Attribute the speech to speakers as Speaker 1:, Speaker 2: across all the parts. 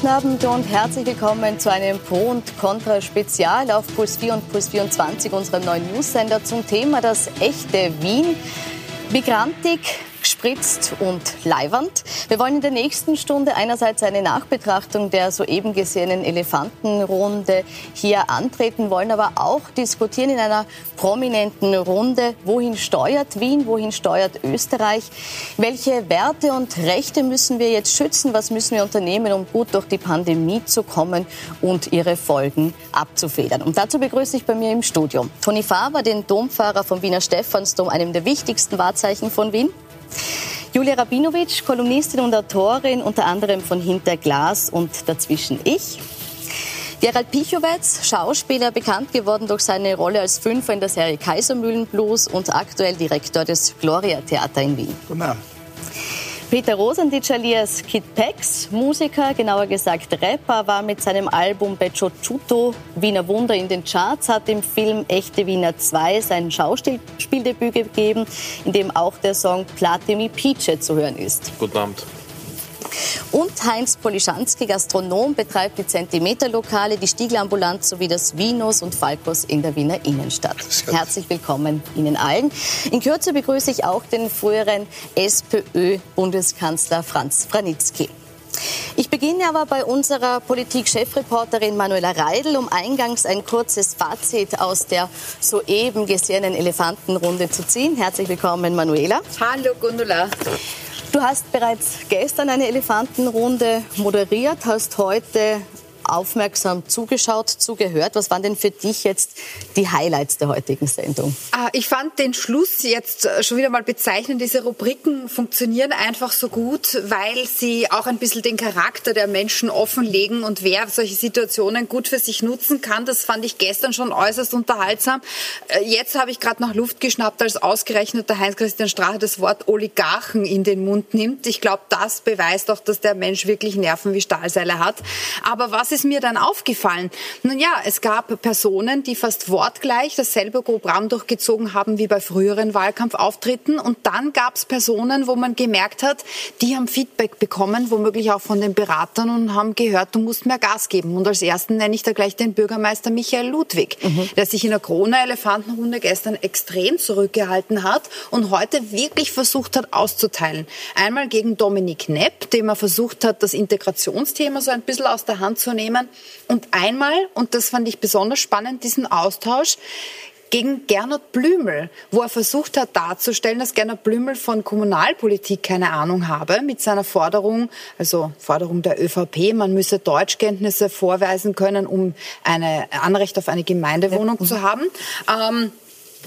Speaker 1: guten Abend und herzlich willkommen zu einem Pro und Contra Spezial auf Puls 4 und Puls 24, unserem neuen Newsender zum Thema das echte Wien. Migrantik, gespritzt und leiwand. Wir wollen in der nächsten Stunde einerseits eine Nachbetrachtung der soeben gesehenen Elefantenrunde hier antreten, wollen aber auch diskutieren in einer prominenten Runde, wohin steuert Wien, wohin steuert Österreich, welche Werte und Rechte müssen wir jetzt schützen, was müssen wir unternehmen, um gut durch die Pandemie zu kommen und ihre Folgen abzufedern. Und dazu begrüße ich bei mir im Studio Toni Faber, den Dompfarrer vom Wiener Stephansdom, einem der wichtigsten Wahrzeichen von Wien. Julia Rabinowitsch, Kolumnistin und Autorin, unter anderem von Hinter Glas und Dazwischen Ich. Gerald Pichowetz, Schauspieler, bekannt geworden durch seine Rolle als Fünfer in der Serie Kaisermühlenblues und aktuell Direktor des Gloria Theater in Wien. Guten Abend. Peter Rosenditsch alias Kid Pex, Musiker, genauer gesagt Rapper, war mit seinem Album Beccio Ciuto Wiener Wunder in den Charts, hat im Film Echte Wiener 2 sein Schauspieldebüt gegeben, in dem auch der Song Platimi Pice zu hören ist.
Speaker 2: Guten Abend.
Speaker 1: Und Heinz Polischanski, Gastronom, betreibt die Zentimeterlokale, die Stiegelambulanz sowie das Vinos und Falkos in der Wiener Innenstadt. Herzlich willkommen Ihnen allen. In Kürze begrüße ich auch den früheren SPÖ-Bundeskanzler Franz Franitzky. Ich beginne aber bei unserer Politik-Chefreporterin Manuela Reidel, um eingangs ein kurzes Fazit aus der soeben gesehenen Elefantenrunde zu ziehen. Herzlich willkommen, Manuela.
Speaker 3: Hallo, Gundula.
Speaker 1: Du hast bereits gestern eine Elefantenrunde moderiert, hast heute aufmerksam zugeschaut, zugehört. Was waren denn für dich jetzt die Highlights der heutigen Sendung?
Speaker 3: Ah, ich fand den Schluss jetzt äh, schon wieder mal bezeichnend. Diese Rubriken funktionieren einfach so gut, weil sie auch ein bisschen den Charakter der Menschen offenlegen und wer solche Situationen gut für sich nutzen kann. Das fand ich gestern schon äußerst unterhaltsam. Äh, jetzt habe ich gerade noch Luft geschnappt, als ausgerechnet der Heinz-Christian Strache das Wort Oligarchen in den Mund nimmt. Ich glaube, das beweist auch, dass der Mensch wirklich Nerven wie Stahlseile hat. Aber was ist ist mir dann aufgefallen? Nun ja, es gab Personen, die fast wortgleich dasselbe Programm durchgezogen haben wie bei früheren Wahlkampfauftritten. Und dann gab es Personen, wo man gemerkt hat, die haben Feedback bekommen, womöglich auch von den Beratern und haben gehört, du musst mehr Gas geben. Und als ersten nenne ich da gleich den Bürgermeister Michael Ludwig, mhm. der sich in der Corona-Elefantenrunde gestern extrem zurückgehalten hat und heute wirklich versucht hat auszuteilen. Einmal gegen Dominik Nepp, dem er versucht hat, das Integrationsthema so ein bisschen aus der Hand zu nehmen Unternehmen. Und einmal, und das fand ich besonders spannend, diesen Austausch gegen Gernot Blümel, wo er versucht hat darzustellen, dass Gernot Blümel von Kommunalpolitik keine Ahnung habe, mit seiner Forderung, also Forderung der ÖVP, man müsse Deutschkenntnisse vorweisen können, um ein Anrecht auf eine Gemeindewohnung ja. zu haben. Ähm,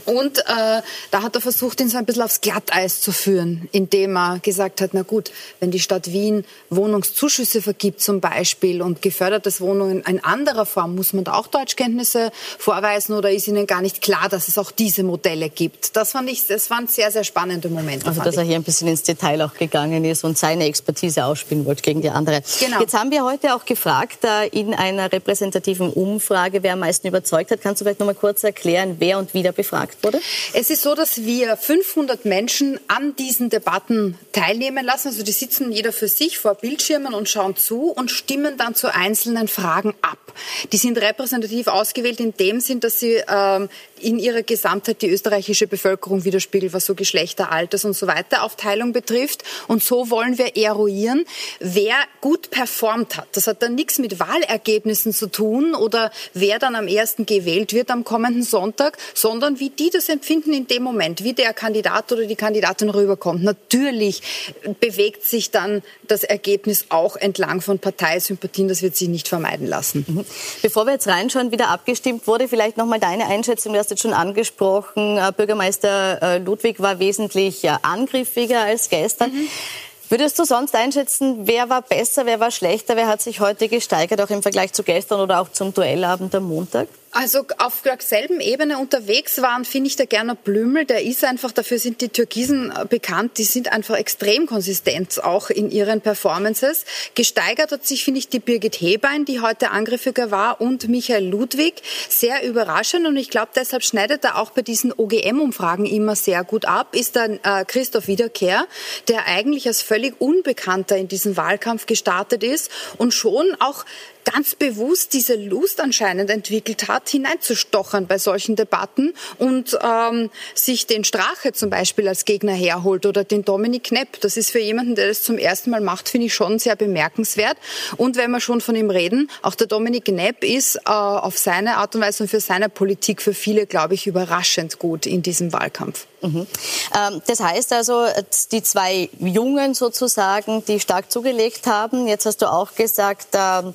Speaker 3: und äh, da hat er versucht, ihn so ein bisschen aufs Glatteis zu führen, indem er gesagt hat, na gut, wenn die Stadt Wien Wohnungszuschüsse vergibt zum Beispiel und gefördertes Wohnungen in anderer Form, muss man da auch Deutschkenntnisse vorweisen oder ist Ihnen gar nicht klar, dass es auch diese Modelle gibt? Das fand ich, das waren sehr, sehr spannende Momente.
Speaker 1: Also, dass er hier ein bisschen ins Detail auch gegangen ist und seine Expertise ausspielen wollte gegen die andere. Genau. Jetzt haben wir heute auch gefragt, äh, in einer repräsentativen Umfrage, wer am meisten überzeugt hat. Kannst du vielleicht noch mal kurz erklären, wer und wie der befragt gefragt wurde?
Speaker 3: Es ist so, dass wir 500 Menschen an diesen Debatten teilnehmen lassen. Also die sitzen jeder für sich vor Bildschirmen und schauen zu und stimmen dann zu einzelnen Fragen ab. Die sind repräsentativ ausgewählt in dem Sinn, dass sie ähm, in ihrer Gesamtheit die österreichische Bevölkerung widerspiegelt, was so Geschlechter, Alters und so weiter Aufteilung betrifft. Und so wollen wir eruieren, wer gut performt hat. Das hat dann nichts mit Wahlergebnissen zu tun oder wer dann am ersten gewählt wird am kommenden Sonntag, sondern wie die das empfinden in dem Moment, wie der Kandidat oder die Kandidatin rüberkommt. Natürlich bewegt sich dann das Ergebnis auch entlang von Parteisympathien. Das wird sich nicht vermeiden lassen. Mhm.
Speaker 1: Bevor wir jetzt reinschauen, wie da abgestimmt wurde, vielleicht noch mal deine Einschätzung. Du hast jetzt schon angesprochen, äh, Bürgermeister äh, Ludwig war wesentlich äh, angriffiger als gestern. Mhm. Würdest du sonst einschätzen, wer war besser, wer war schlechter, wer hat sich heute gesteigert, auch im Vergleich zu gestern oder auch zum Duellabend am Montag?
Speaker 3: Also auf derselben Ebene unterwegs waren, finde ich der Gerner Blümel, der ist einfach, dafür sind die Türkisen äh, bekannt, die sind einfach extrem konsistent auch in ihren Performances. Gesteigert hat sich, finde ich, die Birgit Hebein, die heute angriffiger war, und Michael Ludwig. Sehr überraschend und ich glaube, deshalb schneidet er auch bei diesen OGM-Umfragen immer sehr gut ab, ist dann äh, Christoph Wiederkehr, der eigentlich als völlig Unbekannter in diesen Wahlkampf gestartet ist und schon auch ganz bewusst diese Lust anscheinend entwickelt hat, hineinzustochern bei solchen Debatten und ähm, sich den Strache zum Beispiel als Gegner herholt oder den Dominik Knepp. Das ist für jemanden, der das zum ersten Mal macht, finde ich schon sehr bemerkenswert. Und wenn wir schon von ihm reden, auch der Dominik Knepp ist äh, auf seine Art und Weise und für seine Politik für viele, glaube ich, überraschend gut in diesem Wahlkampf.
Speaker 1: Mhm. Ähm, das heißt also, die zwei Jungen sozusagen, die stark zugelegt haben, jetzt hast du auch gesagt, ähm,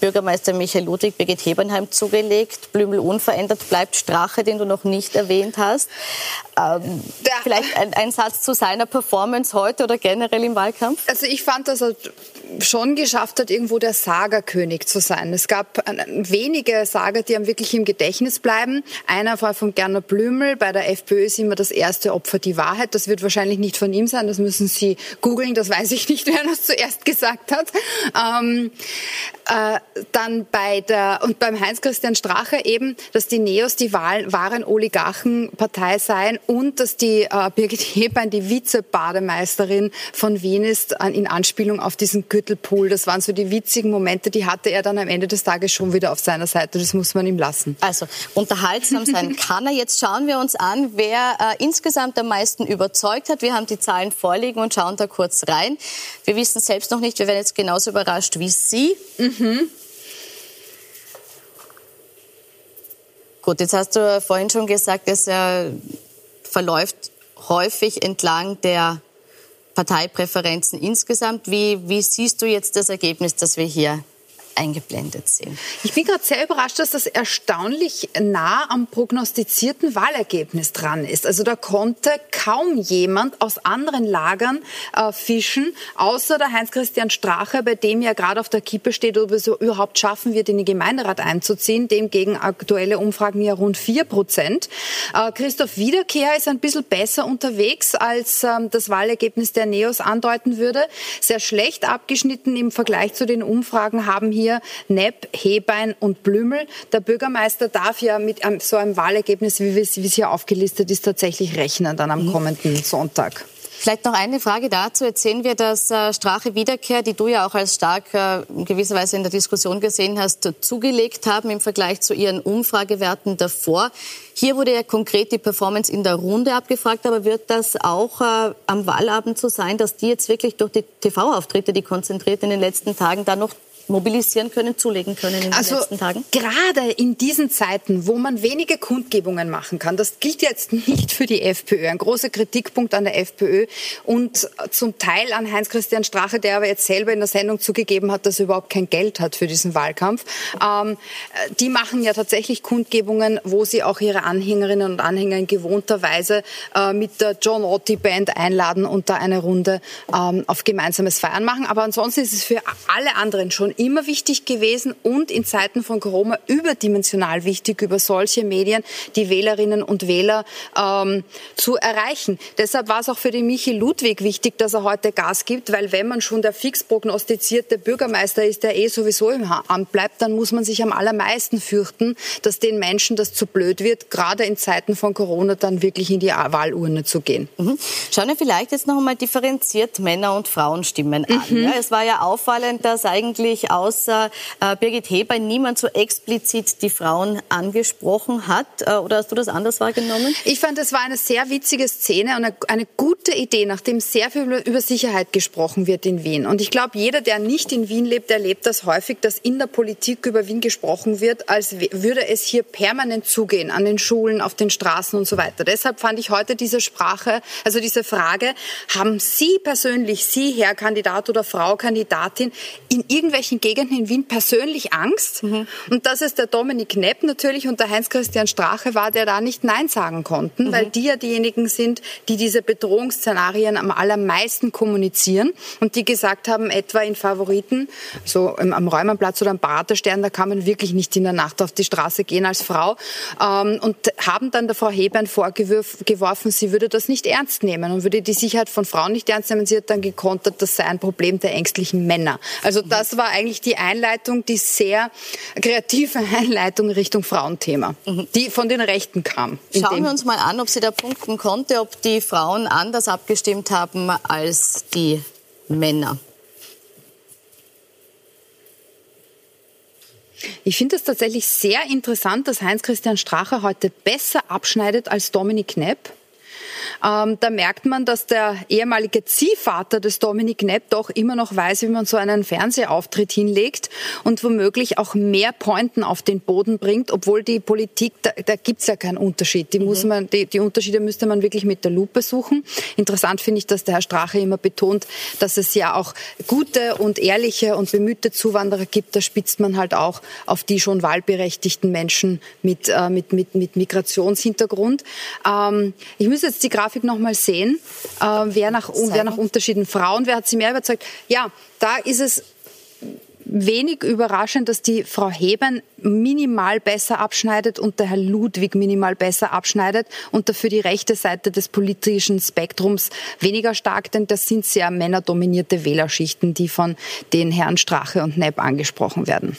Speaker 1: Bürgermeister Michael Ludwig Birgit Hebernheim zugelegt. Blümel unverändert bleibt Strache, den du noch nicht erwähnt hast. Ähm, vielleicht ein, ein, Satz zu seiner Performance heute oder generell im Wahlkampf?
Speaker 3: Also ich fand, dass er schon geschafft hat, irgendwo der Sagerkönig zu sein. Es gab wenige Sager, die ihm wirklich im Gedächtnis bleiben. Einer war von Gerner Blümel. Bei der FPÖ ist immer das erste Opfer die Wahrheit. Das wird wahrscheinlich nicht von ihm sein. Das müssen Sie googeln. Das weiß ich nicht, wer das zuerst gesagt hat. Ähm, äh, dann bei der, und beim Heinz-Christian Strache eben, dass die Neos die Wahl, wahren Oligarchenpartei seien und dass die äh, Birgit Hebein die Vize-Bademeisterin von Wien ist, in Anspielung auf diesen Gürtelpool. Das waren so die witzigen Momente, die hatte er dann am Ende des Tages schon wieder auf seiner Seite. Das muss man ihm lassen.
Speaker 1: Also unterhaltsam sein kann er. Jetzt schauen wir uns an, wer äh, insgesamt am meisten überzeugt hat. Wir haben die Zahlen vorliegen und schauen da kurz rein. Wir wissen selbst noch nicht, wir werden jetzt genauso überrascht wie Sie. Mhm. Gut, jetzt hast du vorhin schon gesagt, es äh, verläuft häufig entlang der Parteipräferenzen insgesamt. Wie, wie siehst du jetzt das Ergebnis, das wir hier eingeblendet sehen.
Speaker 3: Ich bin gerade sehr überrascht, dass das erstaunlich nah am prognostizierten Wahlergebnis dran ist. Also da konnte kaum jemand aus anderen Lagern äh, fischen, außer der Heinz-Christian Strache, bei dem ja gerade auf der Kippe steht, ob es überhaupt schaffen wird, in den Gemeinderat einzuziehen. Dem gegen aktuelle Umfragen ja rund vier Prozent. Äh, Christoph Wiederkehr ist ein bisschen besser unterwegs, als ähm, das Wahlergebnis der Neos andeuten würde. Sehr schlecht abgeschnitten im Vergleich zu den Umfragen haben hier hier Nepp, Hebein und Blümel. Der Bürgermeister darf ja mit so einem Wahlergebnis, wie es hier aufgelistet ist, tatsächlich rechnen dann am mhm. kommenden Sonntag.
Speaker 1: Vielleicht noch eine Frage dazu. Jetzt sehen wir, dass äh, Strache Wiederkehr, die du ja auch als stark äh, in gewisser Weise in der Diskussion gesehen hast, zugelegt haben im Vergleich zu ihren Umfragewerten davor. Hier wurde ja konkret die Performance in der Runde abgefragt, aber wird das auch äh, am Wahlabend so sein, dass die jetzt wirklich durch die TV-Auftritte, die konzentriert in den letzten Tagen, da noch mobilisieren können, zulegen können in den
Speaker 3: also
Speaker 1: letzten Tagen?
Speaker 3: Gerade in diesen Zeiten, wo man wenige Kundgebungen machen kann, das gilt jetzt nicht für die FPÖ. Ein großer Kritikpunkt an der FPÖ und zum Teil an Heinz-Christian Strache, der aber jetzt selber in der Sendung zugegeben hat, dass er überhaupt kein Geld hat für diesen Wahlkampf. Ähm, die machen ja tatsächlich Kundgebungen, wo sie auch ihre Anhängerinnen und Anhänger in gewohnter Weise äh, mit der John Otti Band einladen und da eine Runde ähm, auf gemeinsames Feiern machen. Aber ansonsten ist es für alle anderen schon immer wichtig gewesen und in Zeiten von Corona überdimensional wichtig, über solche Medien die Wählerinnen und Wähler ähm, zu erreichen. Deshalb war es auch für den Michi Ludwig wichtig, dass er heute Gas gibt, weil wenn man schon der fix prognostizierte Bürgermeister ist, der eh sowieso im Amt bleibt, dann muss man sich am allermeisten fürchten, dass den Menschen das zu blöd wird, gerade in Zeiten von Corona dann wirklich in die Wahlurne zu gehen.
Speaker 1: Mhm. Schauen wir vielleicht jetzt noch einmal differenziert Männer- und Frauenstimmen an. Mhm. Ja, es war ja auffallend, dass eigentlich außer äh, Birgit Heber niemand so explizit die Frauen angesprochen hat. Äh, oder hast du das anders wahrgenommen?
Speaker 3: Ich fand, es war eine sehr witzige Szene und eine, eine gute Idee, nachdem sehr viel über Sicherheit gesprochen wird in Wien. Und ich glaube, jeder, der nicht in Wien lebt, erlebt das häufig, dass in der Politik über Wien gesprochen wird, als würde es hier permanent zugehen, an den Schulen, auf den Straßen und so weiter. Deshalb fand ich heute diese Sprache, also diese Frage, haben Sie persönlich, Sie, Herr Kandidat oder Frau Kandidatin, in irgendwelchen manchen Gegenden in Wien persönlich Angst. Mhm. Und dass es der Dominik Knepp natürlich und der Heinz-Christian Strache war, der da nicht Nein sagen konnten, mhm. weil die ja diejenigen sind, die diese Bedrohungsszenarien am allermeisten kommunizieren und die gesagt haben, etwa in Favoriten, so am Räumerplatz oder am Baraterstern, da kann man wirklich nicht in der Nacht auf die Straße gehen als Frau ähm, und haben dann der Frau Hebern vorgeworfen, sie würde das nicht ernst nehmen und würde die Sicherheit von Frauen nicht ernst nehmen. Sie hat dann gekontert, das sei ein Problem der ängstlichen Männer. Also das war eigentlich die Einleitung, die sehr kreative Einleitung Richtung Frauenthema, mhm. die von den Rechten kam.
Speaker 1: Schauen wir uns mal an, ob sie da punkten konnte, ob die Frauen anders abgestimmt haben als die Männer.
Speaker 3: Ich finde es tatsächlich sehr interessant, dass Heinz-Christian Strache heute besser abschneidet als Dominik Knepp. Ähm, da merkt man, dass der ehemalige Ziehvater des Dominik Knepp doch immer noch weiß, wie man so einen Fernsehauftritt hinlegt und womöglich auch mehr Pointen auf den Boden bringt, obwohl die Politik, da, da gibt es ja keinen Unterschied. Die, muss mhm. man, die, die Unterschiede müsste man wirklich mit der Lupe suchen. Interessant finde ich, dass der Herr Strache immer betont, dass es ja auch gute und ehrliche und bemühte Zuwanderer gibt. Da spitzt man halt auch auf die schon wahlberechtigten Menschen mit, äh, mit, mit, mit Migrationshintergrund. Ähm, ich muss jetzt die Grafik noch mal sehen, äh, wer, nach, wer nach Unterschieden Frauen, wer hat sie mehr überzeugt? Ja, da ist es wenig überraschend, dass die Frau Hebern minimal besser abschneidet und der Herr Ludwig minimal besser abschneidet und dafür die rechte Seite des politischen Spektrums weniger stark, denn das sind sehr männerdominierte Wählerschichten, die von den Herren Strache und Nepp angesprochen werden.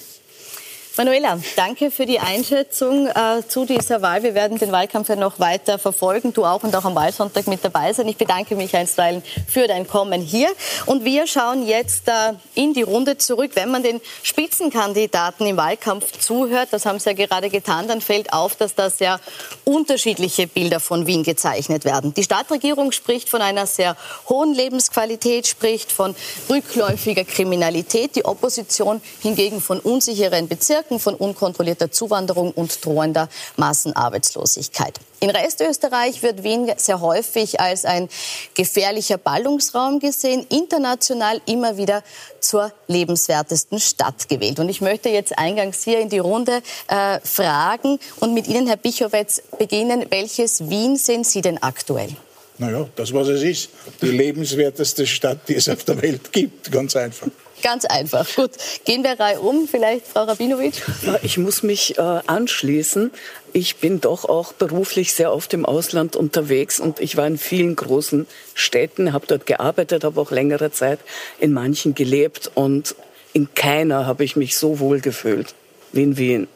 Speaker 1: Manuela, danke für die Einschätzung äh, zu dieser Wahl. Wir werden den Wahlkampf ja noch weiter verfolgen. Du auch und auch am Wahlsonntag mit dabei sein. Ich bedanke mich einstweilen für dein Kommen hier. Und wir schauen jetzt äh, in die Runde zurück. Wenn man den Spitzenkandidaten im Wahlkampf zuhört, das haben sie ja gerade getan, dann fällt auf, dass da sehr unterschiedliche Bilder von Wien gezeichnet werden. Die Stadtregierung spricht von einer sehr hohen Lebensqualität, spricht von rückläufiger Kriminalität. Die Opposition hingegen von unsicheren Bezirken Folgen von unkontrollierter Zuwanderung und drohender Massenarbeitslosigkeit. In Restösterreich wird Wien sehr häufig als ein gefährlicher Ballungsraum gesehen, international immer wieder zur lebenswertesten Stadt gewählt. Und ich möchte jetzt eingangs hier in die Runde äh, fragen und mit Ihnen, Herr Bichowetz, beginnen. Welches Wien sehen Sie denn aktuell?
Speaker 2: Naja, das, was es ist. Die lebenswerteste Stadt, die es auf der Welt gibt. Ganz einfach.
Speaker 1: Ganz einfach. Gut, gehen wir Reihe um. Vielleicht Frau Rabinowitsch?
Speaker 4: Ich muss mich äh, anschließen. Ich bin doch auch beruflich sehr oft im Ausland unterwegs und ich war in vielen großen Städten, habe dort gearbeitet, habe auch längere Zeit in manchen gelebt und in keiner habe ich mich so wohl gefühlt wie in Wien.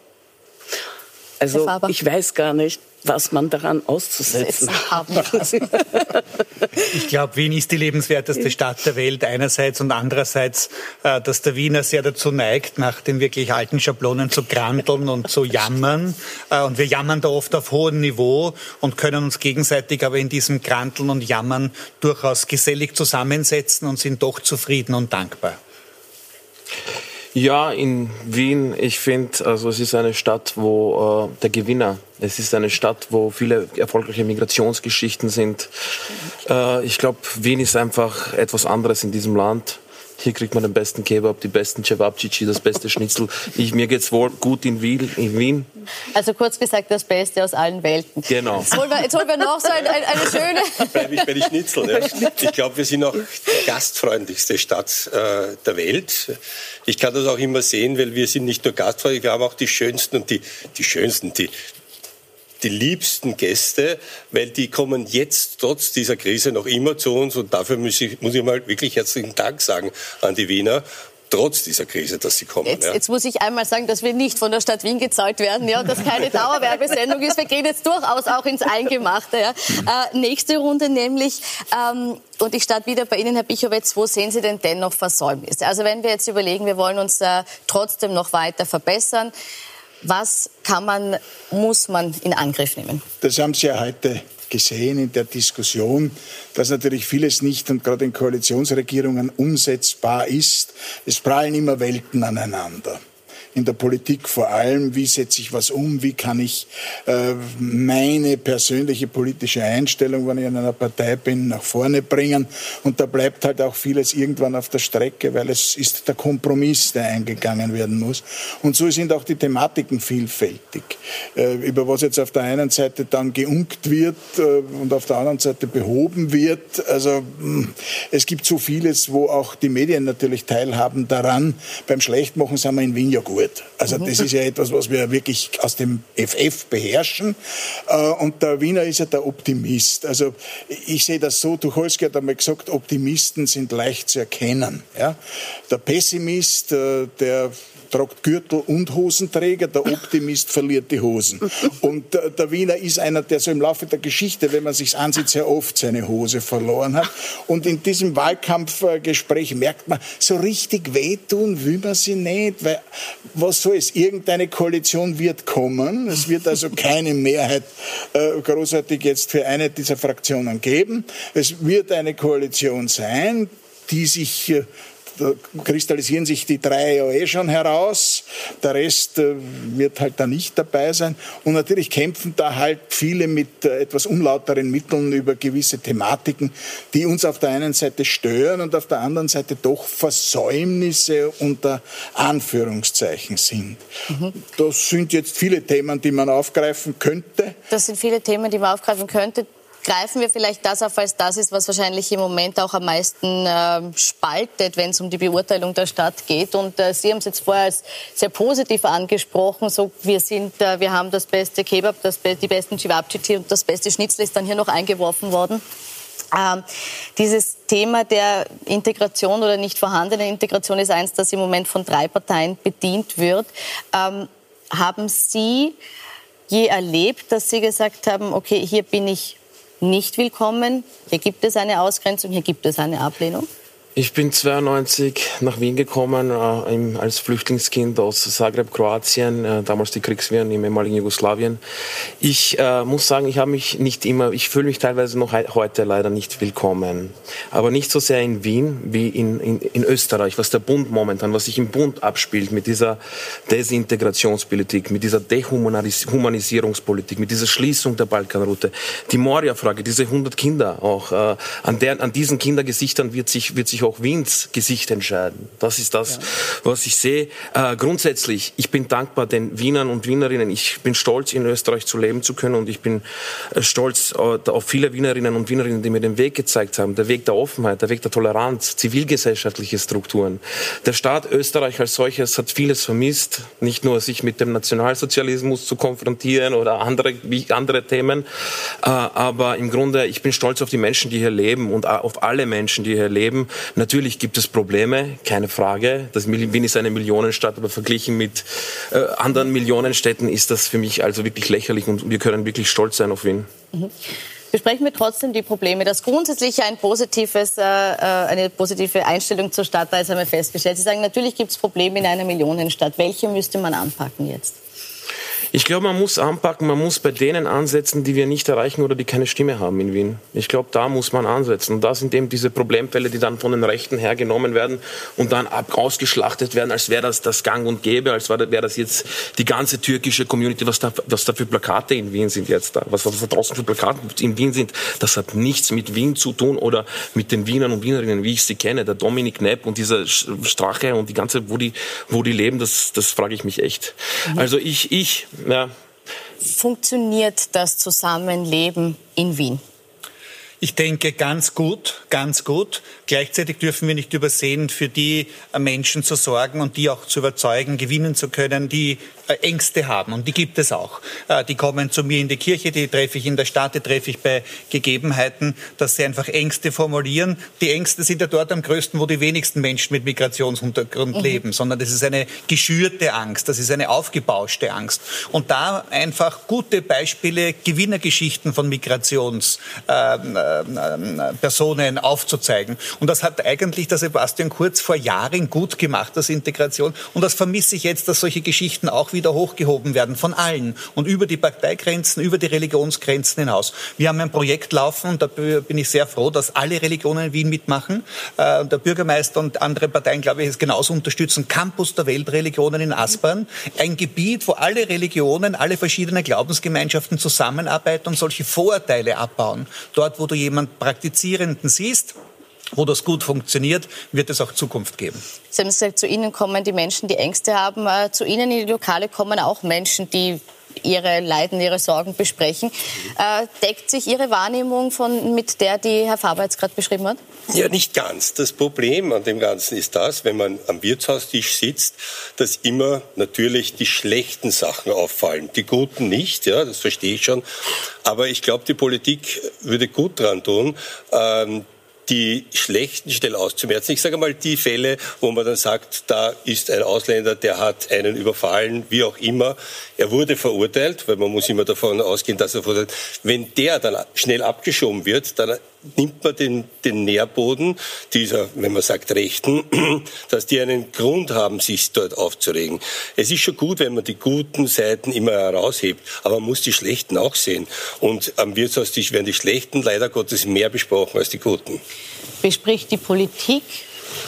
Speaker 4: Also ich weiß gar nicht, was man daran auszusetzen haben
Speaker 5: Ich glaube, Wien ist die lebenswerteste Stadt der Welt einerseits und andererseits, äh, dass der Wiener sehr dazu neigt, nach den wirklich alten Schablonen zu granteln und zu jammern. Äh, und wir jammern da oft auf hohem Niveau und können uns gegenseitig aber in diesem Granteln und Jammern durchaus gesellig zusammensetzen und sind doch zufrieden und dankbar.
Speaker 6: Ja, in Wien, ich finde, also es ist eine Stadt, wo äh, der Gewinner, es ist eine Stadt, wo viele erfolgreiche Migrationsgeschichten sind. Äh, ich glaube, Wien ist einfach etwas anderes in diesem Land. Hier kriegt man den besten Kebab, die besten Cevapcici, das beste Schnitzel. Ich, mir geht's wohl gut in Wien, in Wien.
Speaker 1: Also kurz gesagt, das Beste aus allen Welten.
Speaker 6: Genau.
Speaker 1: Jetzt holen wir, jetzt holen wir noch so eine, eine schöne...
Speaker 7: Bleibe ich bei den Schnitzel. Ja. Ich glaube, wir sind auch die gastfreundlichste Stadt äh, der Welt. Ich kann das auch immer sehen, weil wir sind nicht nur gastfreundlich, wir haben auch die schönsten und die, die schönsten, die die liebsten Gäste, weil die kommen jetzt trotz dieser Krise noch immer zu uns und dafür muss ich, muss ich mal wirklich herzlichen Dank sagen an die Wiener trotz dieser Krise, dass sie kommen.
Speaker 1: Jetzt, ja. jetzt, muss ich einmal sagen, dass wir nicht von der Stadt Wien gezahlt werden, ja, dass keine Dauerwerbesendung ist. Wir gehen jetzt durchaus auch ins Eingemachte. Ja. Äh, nächste Runde nämlich, ähm, und ich starte wieder bei Ihnen, Herr Bichowetz, wo sehen Sie denn dennoch Versäumnisse? Also wenn wir jetzt überlegen, wir wollen uns äh, trotzdem noch weiter verbessern, was kann man, muss man in Angriff nehmen?
Speaker 2: Das haben Sie ja heute gesehen in der Diskussion, dass natürlich vieles nicht und gerade in Koalitionsregierungen umsetzbar ist. Es prallen immer Welten aneinander. In der Politik vor allem, wie setze ich was um, wie kann ich äh, meine persönliche politische Einstellung, wenn ich in einer Partei bin, nach vorne bringen. Und da bleibt halt auch vieles irgendwann auf der Strecke, weil es ist der Kompromiss, der eingegangen werden muss. Und so sind auch die Thematiken vielfältig. Äh, über was jetzt auf der einen Seite dann geunkt wird äh, und auf der anderen Seite behoben wird. Also hm, es gibt so vieles, wo auch die Medien natürlich teilhaben daran. Beim Schlechtmachen sind wir in Wien ja gut. Also das ist ja etwas, was wir wirklich aus dem FF beherrschen. Äh, und der Wiener ist ja der Optimist. Also ich sehe das so, Tucholsky hat einmal gesagt, Optimisten sind leicht zu erkennen. Ja? Der Pessimist, der tragt Gürtel und Hosenträger, der Optimist verliert die Hosen. Und der, der Wiener ist einer, der so im Laufe der Geschichte, wenn man sich ansieht, sehr oft seine Hose verloren hat. Und in diesem Wahlkampfgespräch merkt man, so richtig wehtun will man sie nicht, weil was soll es, irgendeine Koalition wird kommen. Es wird also keine Mehrheit äh, großartig jetzt für eine dieser Fraktionen geben. Es wird eine Koalition sein, die sich äh, da kristallisieren sich die drei ja eh schon heraus. Der Rest äh, wird halt da nicht dabei sein. Und natürlich kämpfen da halt viele mit äh, etwas unlauteren Mitteln über gewisse Thematiken, die uns auf der einen Seite stören und auf der anderen Seite doch Versäumnisse unter Anführungszeichen sind. Mhm. Das sind jetzt viele Themen, die man aufgreifen könnte.
Speaker 1: Das sind viele Themen, die man aufgreifen könnte greifen wir vielleicht das auf, als das ist, was wahrscheinlich im Moment auch am meisten äh, spaltet, wenn es um die Beurteilung der Stadt geht. Und äh, Sie haben es jetzt vorher als sehr positiv angesprochen. So, wir sind, äh, wir haben das beste Kebab, das, die besten Cevapcici und das beste Schnitzel ist dann hier noch eingeworfen worden. Ähm, dieses Thema der Integration oder nicht vorhandenen Integration ist eins, das im Moment von drei Parteien bedient wird. Ähm, haben Sie je erlebt, dass Sie gesagt haben, okay, hier bin ich nicht willkommen. Hier gibt es eine Ausgrenzung, hier gibt es eine Ablehnung.
Speaker 6: Ich bin 92 nach Wien gekommen äh, als Flüchtlingskind aus Zagreb, Kroatien, äh, damals die Kriegswehren im ehemaligen Jugoslawien. Ich äh, muss sagen, ich habe mich nicht immer, ich fühle mich teilweise noch heute leider nicht willkommen. Aber nicht so sehr in Wien wie in, in, in Österreich, was der Bund momentan, was sich im Bund abspielt mit dieser Desintegrationspolitik, mit dieser Dehumanisierungspolitik, mit dieser Schließung der Balkanroute. Die Moria-Frage, diese 100 Kinder auch, äh, an, der, an diesen Kindergesichtern wird sich, wird sich sich auch Wiens Gesicht entscheiden. Das ist das, ja. was ich sehe. Äh, grundsätzlich, ich bin dankbar den Wienern und Wienerinnen. Ich bin stolz, in Österreich zu leben zu können und ich bin äh, stolz äh, auf viele Wienerinnen und Wienerinnen, die mir den Weg gezeigt haben. Der Weg der Offenheit, der Weg der Toleranz, zivilgesellschaftliche Strukturen. Der Staat Österreich als solches hat vieles vermisst. Nicht nur sich mit dem Nationalsozialismus zu konfrontieren oder andere, andere Themen. Äh, aber im Grunde, ich bin stolz auf die Menschen, die hier leben und auf alle Menschen, die hier leben. Natürlich gibt es Probleme, keine Frage. Das Wien ist eine Millionenstadt, aber verglichen mit äh, anderen Millionenstädten ist das für mich also wirklich lächerlich und wir können wirklich stolz sein auf Wien.
Speaker 1: Mhm. Besprechen wir trotzdem die Probleme. Das grundsätzlich ein positives, äh, äh eine positive Einstellung zur Stadt, da ist einmal festgestellt. Sie sagen, natürlich gibt es Probleme in einer Millionenstadt. Welche müsste man anpacken jetzt?
Speaker 6: Ich glaube, man muss anpacken, man muss bei denen ansetzen, die wir nicht erreichen oder die keine Stimme haben in Wien. Ich glaube, da muss man ansetzen. Und da sind eben diese Problemfälle, die dann von den Rechten hergenommen werden und dann ab ausgeschlachtet werden, als wäre das das Gang und Gäbe, als wäre das jetzt die ganze türkische Community, was da, was da für Plakate in Wien sind jetzt da, was, was da draußen für Plakate in Wien sind. Das hat nichts mit Wien zu tun oder mit den Wienern und Wienerinnen, wie ich sie kenne. Der Dominik Nepp und dieser Strache und die ganze, wo die, wo die leben, das, das frage ich mich echt. Mhm. Also ich, ich, ja.
Speaker 1: Funktioniert das Zusammenleben in Wien?
Speaker 5: Ich denke ganz gut, ganz gut. Gleichzeitig dürfen wir nicht übersehen, für die Menschen zu sorgen und die auch zu überzeugen, gewinnen zu können, die Ängste haben. Und die gibt es auch. Äh, die kommen zu mir in die Kirche, die treffe ich in der Stadt, die treffe ich bei Gegebenheiten, dass sie einfach Ängste formulieren. Die Ängste sind ja dort am größten, wo die wenigsten Menschen mit Migrationshintergrund mhm. leben, sondern das ist eine geschürte Angst, das ist eine aufgebauschte Angst. Und da einfach gute Beispiele, Gewinnergeschichten von Migrationspersonen äh, aufzuzeigen. Und das hat eigentlich der Sebastian Kurz vor Jahren gut gemacht, das Integration. Und das vermisse ich jetzt, dass solche Geschichten auch wieder wieder hochgehoben werden von allen und über die Parteigrenzen, über die Religionsgrenzen hinaus. Wir haben ein Projekt laufen und da bin ich sehr froh, dass alle Religionen in Wien mitmachen. Äh, der Bürgermeister und andere Parteien, glaube ich, es genauso unterstützen. Campus der Weltreligionen in Aspern. Ein Gebiet, wo alle Religionen, alle verschiedenen Glaubensgemeinschaften zusammenarbeiten und solche Vorurteile abbauen. Dort, wo du jemanden Praktizierenden siehst, wo das gut funktioniert, wird es auch Zukunft geben.
Speaker 1: Sie haben gesagt, zu Ihnen kommen die Menschen, die Ängste haben. Äh, zu Ihnen in die Lokale kommen auch Menschen, die ihre Leiden, ihre Sorgen besprechen. Äh, deckt sich Ihre Wahrnehmung von, mit der, die Herr Faber jetzt gerade beschrieben hat?
Speaker 7: Ja, nicht ganz. Das Problem an dem Ganzen ist das, wenn man am Wirtshaustisch sitzt, dass immer natürlich die schlechten Sachen auffallen. Die guten nicht, ja, das verstehe ich schon. Aber ich glaube, die Politik würde gut daran tun, ähm, die schlechten schnell auszumerzen. Ich sage mal die Fälle, wo man dann sagt, da ist ein Ausländer, der hat einen überfallen, wie auch immer. Er wurde verurteilt, weil man muss immer davon ausgehen, dass er verurteilt. Wenn der dann schnell abgeschoben wird, dann nimmt man den, den Nährboden dieser, wenn man sagt, Rechten, dass die einen Grund haben, sich dort aufzuregen. Es ist schon gut, wenn man die guten Seiten immer heraushebt, aber man muss die schlechten auch sehen. Und am Wirtshaustisch werden die schlechten leider Gottes mehr besprochen als die guten.
Speaker 1: Bespricht die Politik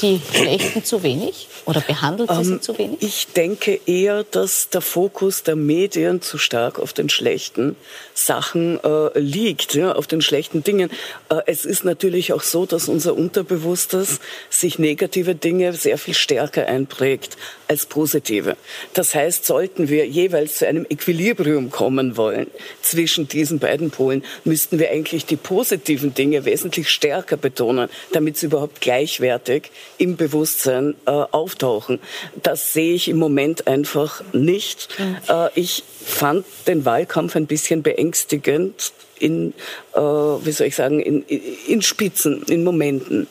Speaker 1: die Schlechten zu wenig? Oder behandelt sie sie
Speaker 4: Ähm,
Speaker 1: zu wenig?
Speaker 4: Ich denke eher, dass der Fokus der Medien zu stark auf den schlechten Sachen äh, liegt, ja, auf den schlechten Dingen. Äh, es ist natürlich auch so, dass unser Unterbewusstes sich negative Dinge sehr viel stärker einprägt als positive. Das heißt, sollten wir jeweils zu einem Equilibrium kommen wollen zwischen diesen beiden Polen, müssten wir eigentlich die positiven Dinge wesentlich stärker betonen, damit sie überhaupt gleichwertig im Bewusstsein äh, auftauchen. Das sehe ich im Moment einfach nicht. Äh, ich fand den Wahlkampf ein bisschen beängstigend in, äh, wie soll ich sagen, in, in Spitzen, in Momenten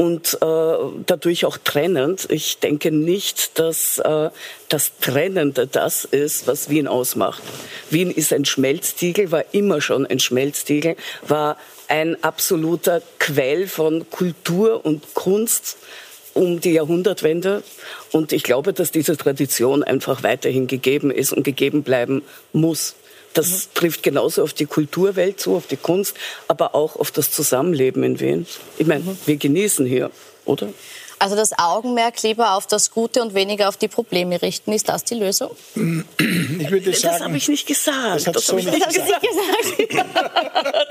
Speaker 4: und äh, dadurch auch trennend. Ich denke nicht, dass äh, das Trennende das ist, was Wien ausmacht. Wien ist ein Schmelztiegel, war immer schon ein Schmelztiegel, war ein absoluter Quell von Kultur und Kunst um die Jahrhundertwende. Und ich glaube, dass diese Tradition einfach weiterhin gegeben ist und gegeben bleiben muss. Das trifft genauso auf die Kulturwelt zu, auf die Kunst, aber auch auf das Zusammenleben in Wien. Ich meine, wir genießen hier, oder?
Speaker 1: Also das Augenmerk lieber auf das Gute und weniger auf die Probleme richten. Ist das die Lösung?
Speaker 2: Ich würde sagen,
Speaker 4: Das habe ich nicht gesagt.
Speaker 2: Das
Speaker 4: Das
Speaker 2: so
Speaker 4: habe ich
Speaker 2: nicht gesagt.
Speaker 4: gesagt.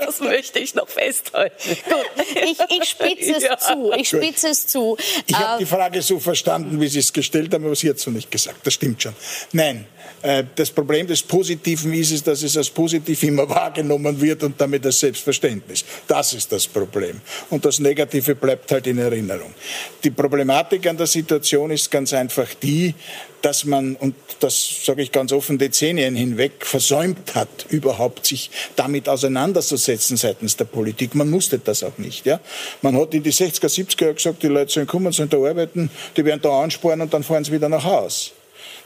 Speaker 4: Das möchte ich noch festhalten.
Speaker 1: Gut, ich, ich spitze es
Speaker 4: Ja.
Speaker 1: zu. Ich spitze es zu.
Speaker 2: Ich habe
Speaker 1: Äh,
Speaker 2: die Frage so verstanden, wie Sie es gestellt haben, aber Sie hat es so nicht gesagt. Das stimmt schon. Nein, äh, das Problem des Positiven ist es, dass es als positiv immer wahrgenommen wird und damit als Selbstverständnis. Das ist das Problem. Und das Negative bleibt halt in Erinnerung. Die Problematik an der Situation ist ganz einfach die, dass man, und das sage ich ganz offen, Dezennien hinweg versäumt hat, überhaupt sich damit auseinanderzusetzen seitens der Politik. Man musste das auch nicht. Ja? Man hat in die 60er, 70er Jahre gesagt, die Leute sollen kommen, sollen da arbeiten, die werden da ansparen und dann fahren sie wieder nach Haus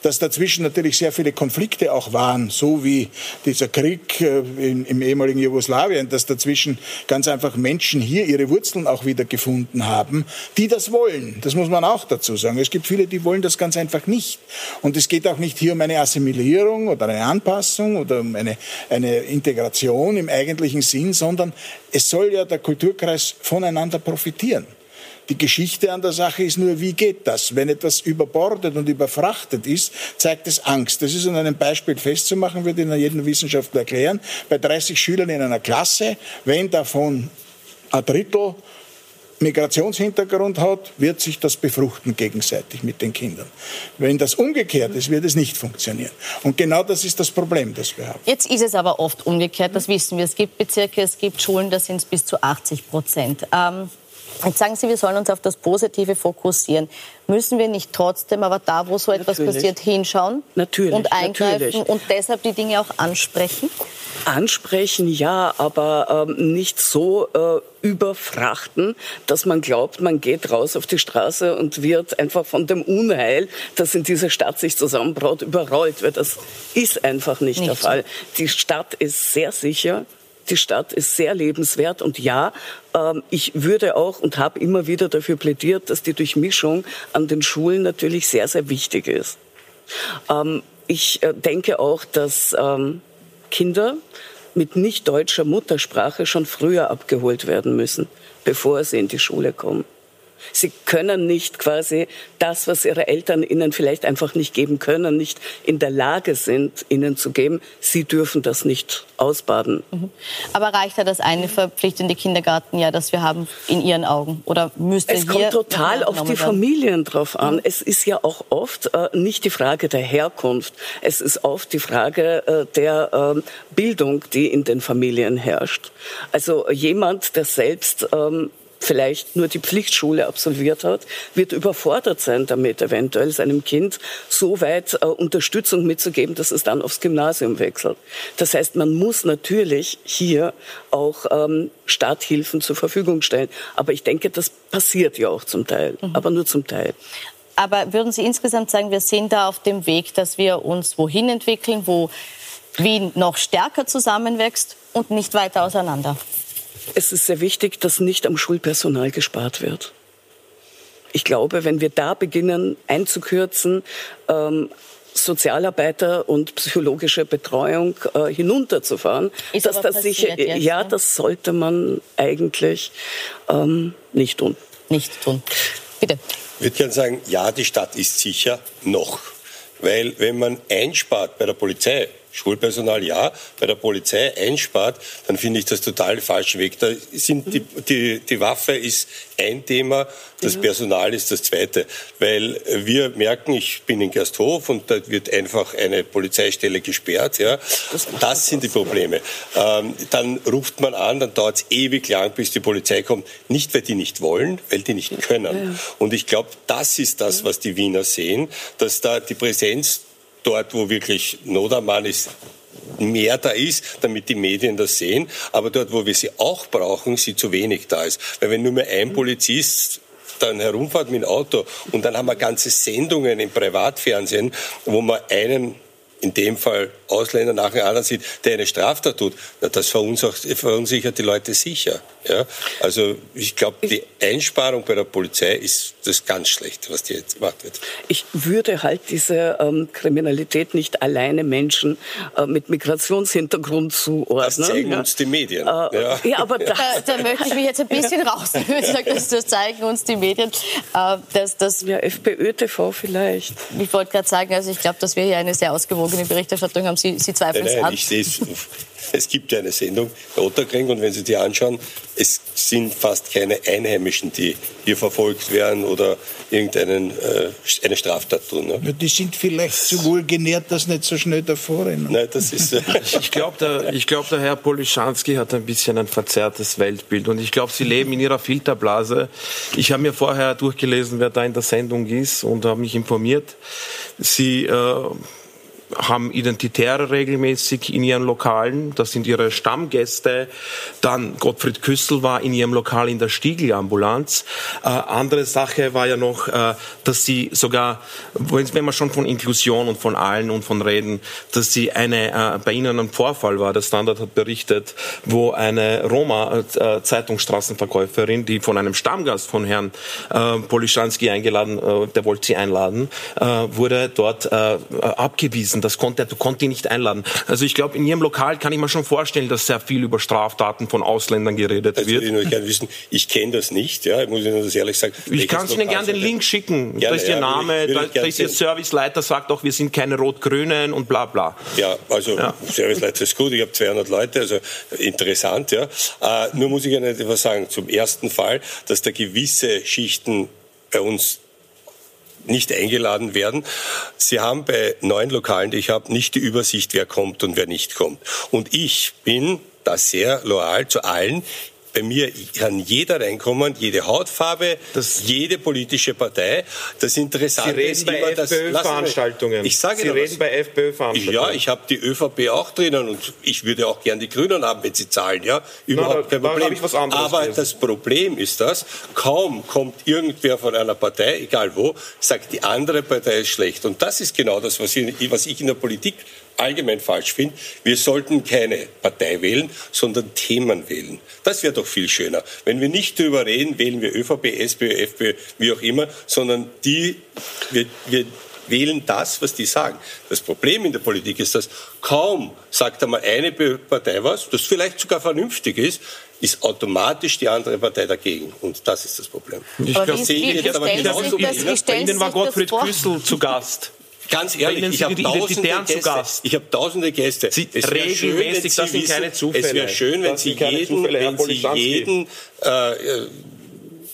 Speaker 2: dass dazwischen natürlich sehr viele Konflikte auch waren, so wie dieser Krieg äh, im, im ehemaligen Jugoslawien, dass dazwischen ganz einfach Menschen hier ihre Wurzeln auch wieder gefunden haben, die das wollen. Das muss man auch dazu sagen. Es gibt viele, die wollen das ganz einfach nicht. Und es geht auch nicht hier um eine Assimilierung oder eine Anpassung oder um eine, eine Integration im eigentlichen Sinn, sondern es soll ja der Kulturkreis voneinander profitieren. Die Geschichte an der Sache ist nur, wie geht das? Wenn etwas überbordet und überfrachtet ist, zeigt es Angst. Das ist an einem Beispiel festzumachen, würde ich jedem Wissenschaftler erklären. Bei 30 Schülern in einer Klasse, wenn davon ein Drittel Migrationshintergrund hat, wird sich das befruchten gegenseitig mit den Kindern. Wenn das umgekehrt ist, wird es nicht funktionieren. Und genau das ist das Problem, das wir haben.
Speaker 1: Jetzt ist es aber oft umgekehrt, das wissen wir. Es gibt Bezirke, es gibt Schulen, da sind es bis zu 80 Prozent. Ähm, jetzt sagen Sie, wir sollen uns auf das Positive fokussieren. Müssen wir nicht trotzdem aber da, wo so etwas
Speaker 4: Natürlich.
Speaker 1: passiert, hinschauen
Speaker 4: Natürlich,
Speaker 1: und eingreifen
Speaker 4: natürlich.
Speaker 1: und deshalb die Dinge auch ansprechen?
Speaker 4: Ansprechen ja, aber ähm, nicht so äh, überfrachten, dass man glaubt, man geht raus auf die Straße und wird einfach von dem Unheil, das in dieser Stadt sich zusammenbraut, überrollt. Weil das ist einfach nicht,
Speaker 1: Nicht
Speaker 4: der
Speaker 1: so.
Speaker 4: Fall. Die Stadt ist sehr sicher. Die Stadt ist sehr lebenswert und ja, ähm, ich würde auch und habe immer wieder dafür plädiert, dass die Durchmischung an den Schulen natürlich sehr, sehr wichtig ist. Ähm, ich äh, denke auch, dass ähm, Kinder mit nicht deutscher Muttersprache schon früher abgeholt werden müssen, bevor sie in die Schule kommen. Sie können nicht quasi das, was ihre Eltern ihnen vielleicht einfach nicht geben können, nicht in der Lage sind, ihnen zu geben. Sie dürfen das nicht ausbaden. Mhm.
Speaker 1: Aber reicht da das eine verpflichtende Kindergartenjahr, das wir haben, in Ihren Augen? Oder müsste
Speaker 4: Es kommt total auf die Familien drauf an. Mhm. Es ist ja auch oft äh, nicht die Frage der Herkunft. Es ist oft die Frage äh, der äh, Bildung, die in den Familien herrscht. Also jemand, der selbst ähm, vielleicht nur die Pflichtschule absolviert hat, wird überfordert sein damit, eventuell seinem Kind so weit äh, Unterstützung mitzugeben, dass es dann aufs Gymnasium wechselt. Das heißt, man muss natürlich hier auch ähm, Starthilfen zur Verfügung stellen. Aber ich denke, das passiert ja auch zum Teil, mhm. aber nur zum Teil.
Speaker 1: Aber würden Sie insgesamt sagen, wir sind da auf dem Weg, dass wir uns wohin entwickeln, wo Wien noch stärker zusammenwächst und nicht weiter auseinander?
Speaker 4: Es ist sehr wichtig, dass nicht am Schulpersonal gespart wird. Ich glaube, wenn wir da beginnen einzukürzen, ähm, Sozialarbeiter und psychologische Betreuung äh, hinunterzufahren,
Speaker 1: ist dass das sich, jetzt,
Speaker 4: ja, das sollte man eigentlich ähm, nicht tun.
Speaker 1: Nicht tun. Bitte.
Speaker 7: Ich würde gerne sagen, ja, die Stadt ist sicher noch. Weil wenn man einspart bei der Polizei, Schulpersonal ja, bei der Polizei einspart, dann finde ich das total falsch Weg. Da sind die, die, die Waffe ist ein Thema, das Personal ist das zweite. Weil wir merken, ich bin in Gersthof und da wird einfach eine Polizeistelle gesperrt. Ja. Das sind die Probleme. Ähm, dann ruft man an, dann dauert es ewig lang, bis die Polizei kommt. Nicht, weil die nicht wollen, weil die nicht können. Und ich glaube, das ist das, was die Wiener sehen, dass da die Präsenz dort, wo wirklich Not am Mann ist, mehr da ist, damit die Medien das sehen. Aber dort, wo wir sie auch brauchen, sie zu wenig da ist. Weil wenn nur mehr ein Polizist dann herumfahrt mit dem Auto und dann haben wir ganze Sendungen im Privatfernsehen, wo man einen in dem Fall Ausländer nach dem anderen sieht, der eine Straftat tut, das verunsichert die Leute sicher. Ja? Also ich glaube, die Einsparung bei der Polizei ist das ganz Schlechte, was die jetzt gemacht wird.
Speaker 4: Ich würde halt diese ähm, Kriminalität nicht alleine Menschen äh, mit Migrationshintergrund zuordnen. Das
Speaker 7: zeigen ja. uns die Medien. Äh,
Speaker 1: ja. ja. aber da, da, möchte ich mich jetzt ein bisschen rausnehmen. Das, das zeigen uns die Medien. Äh, das, das,
Speaker 4: ja, FPÖ-TV vielleicht.
Speaker 1: Ich wollte gerade sagen, also ich glaube, dass wir hier eine sehr ausgewogene Berichterstattung haben. Sie, Sie zweifeln
Speaker 7: es
Speaker 1: an.
Speaker 7: Ich sehe es es gibt ja eine Sendung, Otterkring, und wenn Sie die anschauen, es sind fast keine Einheimischen, die hier verfolgt werden oder irgendeine äh, eine Straftat tun. Ne?
Speaker 2: Ja, die sind vielleicht so wohl genährt, dass nicht so schnell davor rennen.
Speaker 6: Nein, das ist. Äh ich glaube, der, glaub, der Herr Polischanski hat ein bisschen ein verzerrtes Weltbild und ich glaube, Sie leben in Ihrer Filterblase. Ich habe mir vorher durchgelesen, wer da in der Sendung ist und habe mich informiert. Sie äh, haben Identitäre regelmäßig in ihren Lokalen. Das sind ihre Stammgäste. Dann Gottfried Küssel war in ihrem Lokal in der Stiegel-Ambulanz. Äh, andere Sache war ja noch, äh, dass sie sogar, wenn man schon von Inklusion und von allen und von reden, dass sie eine, äh, bei ihnen ein Vorfall war, der Standard hat berichtet, wo eine Roma-Zeitungsstraßenverkäuferin, äh, die von einem Stammgast von Herrn äh, Polischanski eingeladen, äh, der wollte sie einladen, wurde dort abgewiesen das konnte, du konnte ihn nicht einladen. Also ich glaube, in Ihrem Lokal kann ich mir schon vorstellen, dass sehr viel über Straftaten von Ausländern geredet
Speaker 7: also
Speaker 6: wird.
Speaker 7: Ich würde gerne wissen, ich kenne das nicht, ja, muss Ihnen das ehrlich sagen.
Speaker 6: Ich kann Ihnen gerne den Link schicken. Gerne, da ist Ihr Name, ja, da, da ist Ihr Serviceleiter, sagt auch, wir sind keine Rot-Grünen und bla bla.
Speaker 7: Ja, also ja. Serviceleiter ist gut, ich habe 200 Leute, also interessant, ja. Äh, nur muss ich Ihnen etwas sagen, zum ersten Fall, dass da gewisse Schichten bei uns nicht eingeladen werden. Sie haben bei neuen Lokalen, die ich habe, nicht die Übersicht, wer kommt und wer nicht kommt. Und ich bin da sehr loyal zu allen bei mir kann jeder reinkommen, jede Hautfarbe, das jede politische Partei. Das Interessante
Speaker 6: Sie reden bei FPÖ-Veranstaltungen.
Speaker 7: Ich sage Sie
Speaker 6: reden was. bei FPÖ-Veranstaltungen.
Speaker 7: Ja, ich habe die ÖVP auch drinnen und ich würde auch gern die Grünen haben, wenn sie zahlen. Ja, überhaupt
Speaker 6: kein Problem.
Speaker 7: Aber
Speaker 6: gelesen.
Speaker 7: das Problem ist das, kaum kommt irgendwer von einer Partei, egal wo, sagt, die andere Partei ist schlecht. Und das ist genau das, was ich, was ich in der Politik allgemein falsch finde. Wir sollten keine Partei wählen, sondern Themen wählen. Das wäre doch viel schöner. Wenn wir nicht darüber reden, wählen wir ÖVP, SPÖ, FPÖ, wie auch immer, sondern die, wir, wir wählen das, was die sagen. Das Problem in der Politik ist, dass kaum sagt einmal eine Partei was, das vielleicht sogar vernünftig ist, ist automatisch die andere Partei dagegen. Und das ist das Problem.
Speaker 6: Ich glaube, sehe ich jetzt aber genauso Bei Ihnen war Gottfried Küssel zu Gast.
Speaker 7: Ganz ehrlich, ich habe tausende Gäste. Ich habe tausende Gäste.
Speaker 6: Sie es regelmäßig, schön, das sind wissen, keine Zufälle.
Speaker 7: Es wäre schön, wenn Sie jeden, wenn Sie jeden äh,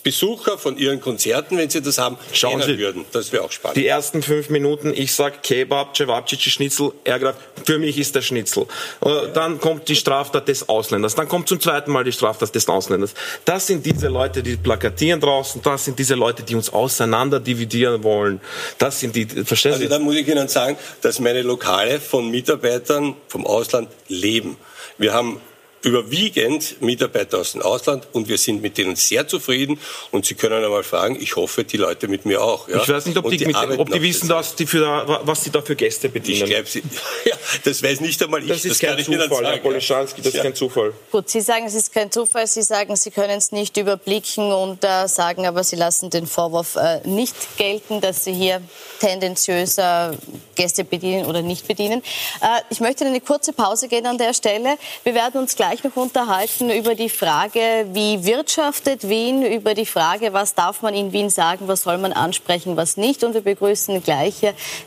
Speaker 7: Besucher von Ihren Konzerten, wenn Sie das haben,
Speaker 6: schauen Sie,
Speaker 7: würden. Das wäre auch spannend.
Speaker 6: Die ersten fünf Minuten, ich sag Kebab, Cevapcici, Schnitzel, er greift, für mich ist der Schnitzel. Äh, dann kommt die Straftat des Ausländers. Dann kommt zum zweiten Mal die Straftat des Ausländers. Das sind diese Leute, die plakatieren draußen. Das sind diese Leute, die uns auseinander dividieren wollen. Das sind die,
Speaker 7: verstehen Sie? Also da muss ich Ihnen sagen, dass meine Lokale von Mitarbeitern vom Ausland leben. Wir haben überwiegend Mitarbeiter aus dem Ausland und wir sind mit denen sehr zufrieden und Sie können einmal fragen, ich hoffe, die Leute mit mir auch.
Speaker 6: Ja? Ich weiß nicht, ob die, die, mit, ob die wissen, dass die für, was sie da für Gäste bedienen. Ich
Speaker 7: glaub, sie, ja, das weiß nicht einmal ich.
Speaker 6: Das ist das kein Zufall, Herr Polischanski, das ja. ist kein Zufall.
Speaker 1: Gut, Sie sagen, es ist kein Zufall, Sie sagen, Sie können es nicht überblicken und äh, sagen aber, Sie lassen den Vorwurf äh, nicht gelten, dass Sie hier tendenziöser Gäste bedienen oder nicht bedienen. Äh, ich möchte eine kurze Pause gehen an der Stelle. Wir werden uns gleich noch unterhalten über die Frage, wie wirtschaftet Wien, über die Frage, was darf man in Wien sagen, was soll man ansprechen, was nicht. Und wir begrüßen gleich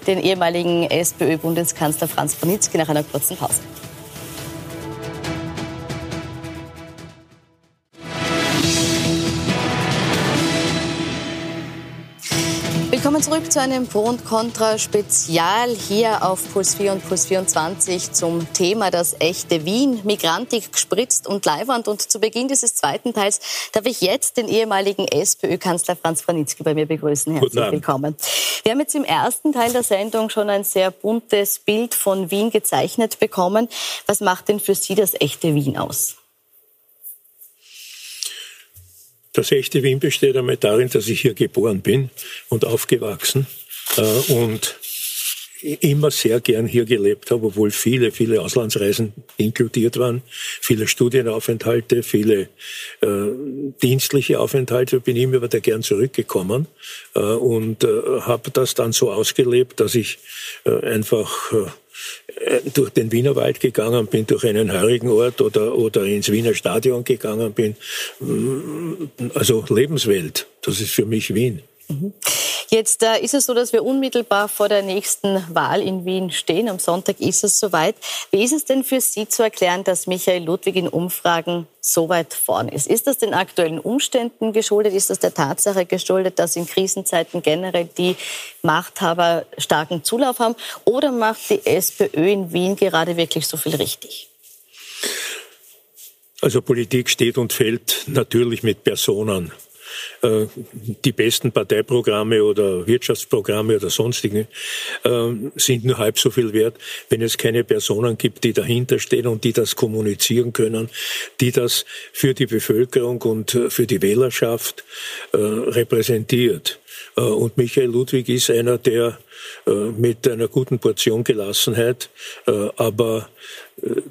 Speaker 1: den ehemaligen SPÖ-Bundeskanzler Franz Branitzky nach einer kurzen Pause. Willkommen zurück zu einem Pro und Contra Spezial hier auf Puls 4 und Puls 24 zum Thema das echte Wien, Migrantik gespritzt und Leiwand. Und zu Beginn dieses zweiten Teils darf ich jetzt den ehemaligen SPÖ-Kanzler Franz Franitzky bei mir begrüßen. Herzlich willkommen. Wir haben jetzt im ersten Teil der Sendung schon ein sehr buntes Bild von Wien gezeichnet bekommen. Was macht denn für Sie das echte Wien aus?
Speaker 8: Das echte Wien besteht einmal darin, dass ich hier geboren bin und aufgewachsen äh, und immer sehr gern hier gelebt habe, obwohl viele, viele Auslandsreisen inkludiert waren, viele Studienaufenthalte, viele äh, dienstliche Aufenthalte, bin ich immer wieder gern zurückgekommen äh, und äh, habe das dann so ausgelebt, dass ich äh, einfach äh, durch den Wienerwald gegangen bin, durch einen heurigen Ort oder, oder ins Wiener Stadion gegangen bin. Mm, also Lebenswelt, das ist für mich Wien.
Speaker 1: Jetzt äh, ist es so, dass wir unmittelbar vor der nächsten Wahl in Wien stehen. Am Sonntag ist es soweit. Wie ist es denn für Sie zu erklären, dass Michael Ludwig in Umfragen so weit vorn ist? Ist das den aktuellen Umständen geschuldet? Ist das der Tatsache geschuldet, dass in Krisenzeiten generell die Machthaber starken Zulauf haben? Oder macht die SPÖ in Wien gerade wirklich so viel richtig?
Speaker 8: Also Politik steht und fällt natürlich mit Personen. Äh, die besten Parteiprogramme oder Wirtschaftsprogramme oder sonstigen äh, sind nur halb so viel wert, wenn es keine Personen gibt, die dahinter stehen und die das kommunizieren können, die das für die Bevölkerung und für die Wählerschaft äh, repräsentiert. Und Michael Ludwig ist einer, der mit einer guten Portion Gelassenheit, aber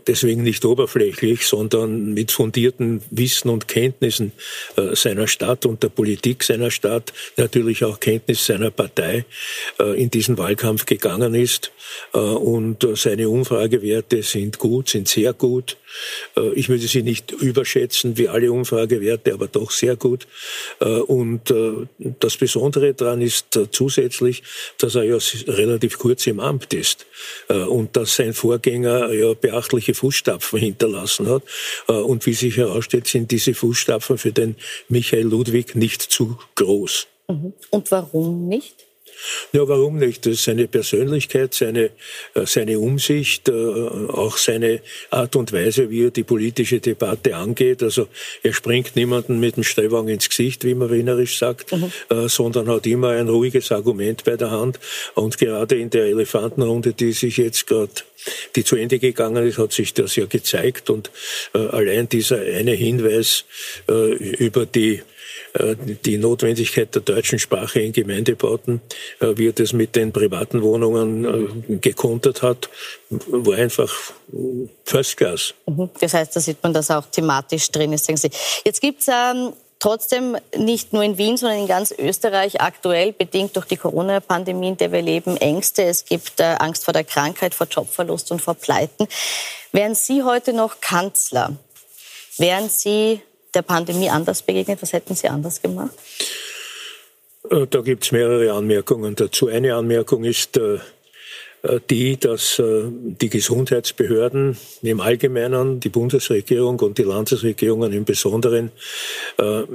Speaker 8: deswegen nicht oberflächlich, sondern mit fundierten Wissen und Kenntnissen äh, seiner Stadt und der Politik seiner Stadt, natürlich auch Kenntnis seiner Partei äh, in diesen Wahlkampf gegangen ist. Äh, und seine Umfragewerte sind gut, sind sehr gut. Ich würde sie nicht überschätzen wie alle Umfragewerte, aber doch sehr gut. Und das Besondere daran ist zusätzlich, dass er ja relativ kurz im Amt ist und dass sein Vorgänger ja beachtliche Fußstapfen hinterlassen hat. Äh, und wie sich herausstellt, sind diese Fußstapfen für den Michael Ludwig nicht zu groß.
Speaker 1: Mhm. Und warum nicht?
Speaker 8: Ja, warum nicht? Das ist seine Persönlichkeit, seine, äh, seine Umsicht, äh, auch seine Art und Weise, wie er die politische Debatte angeht. Also er springt niemanden mit dem Stellwagen ins Gesicht, wie man wienerisch sagt, mhm. Äh, sondern hat immer ein ruhiges Argument bei der Hand. Und gerade in der Elefantenrunde, die sich jetzt gerade die zu Ende gegangen ist, hat sich das ja gezeigt und äh, allein dieser eine Hinweis äh, über die die Notwendigkeit der deutschen Sprache in Gemeindebauten, äh, wie er das mit den privaten Wohnungen äh, gekontert hat, war einfach First Class.
Speaker 1: Mhm. Das heißt, da sieht man, dass auch thematisch drin ist. Jetzt gibt's ähm trotzdem nicht nur in Wien, sondern in ganz Österreich aktuell, bedingt durch die Corona-Pandemie, in der wir leben, Ängste. Es gibt äh, Angst vor der Krankheit, vor Jobverlust und vor Pleiten. Wären Sie heute noch Kanzler, wären Sie der Pandemie anders begegnet? Was hätten Sie anders gemacht?
Speaker 8: Äh, da gibt es mehrere Anmerkungen dazu. Eine Anmerkung ist, äh, äh, die, dass die Gesundheitsbehörden im Allgemeinen, die Bundesregierung und die Landesregierungen im Besonderen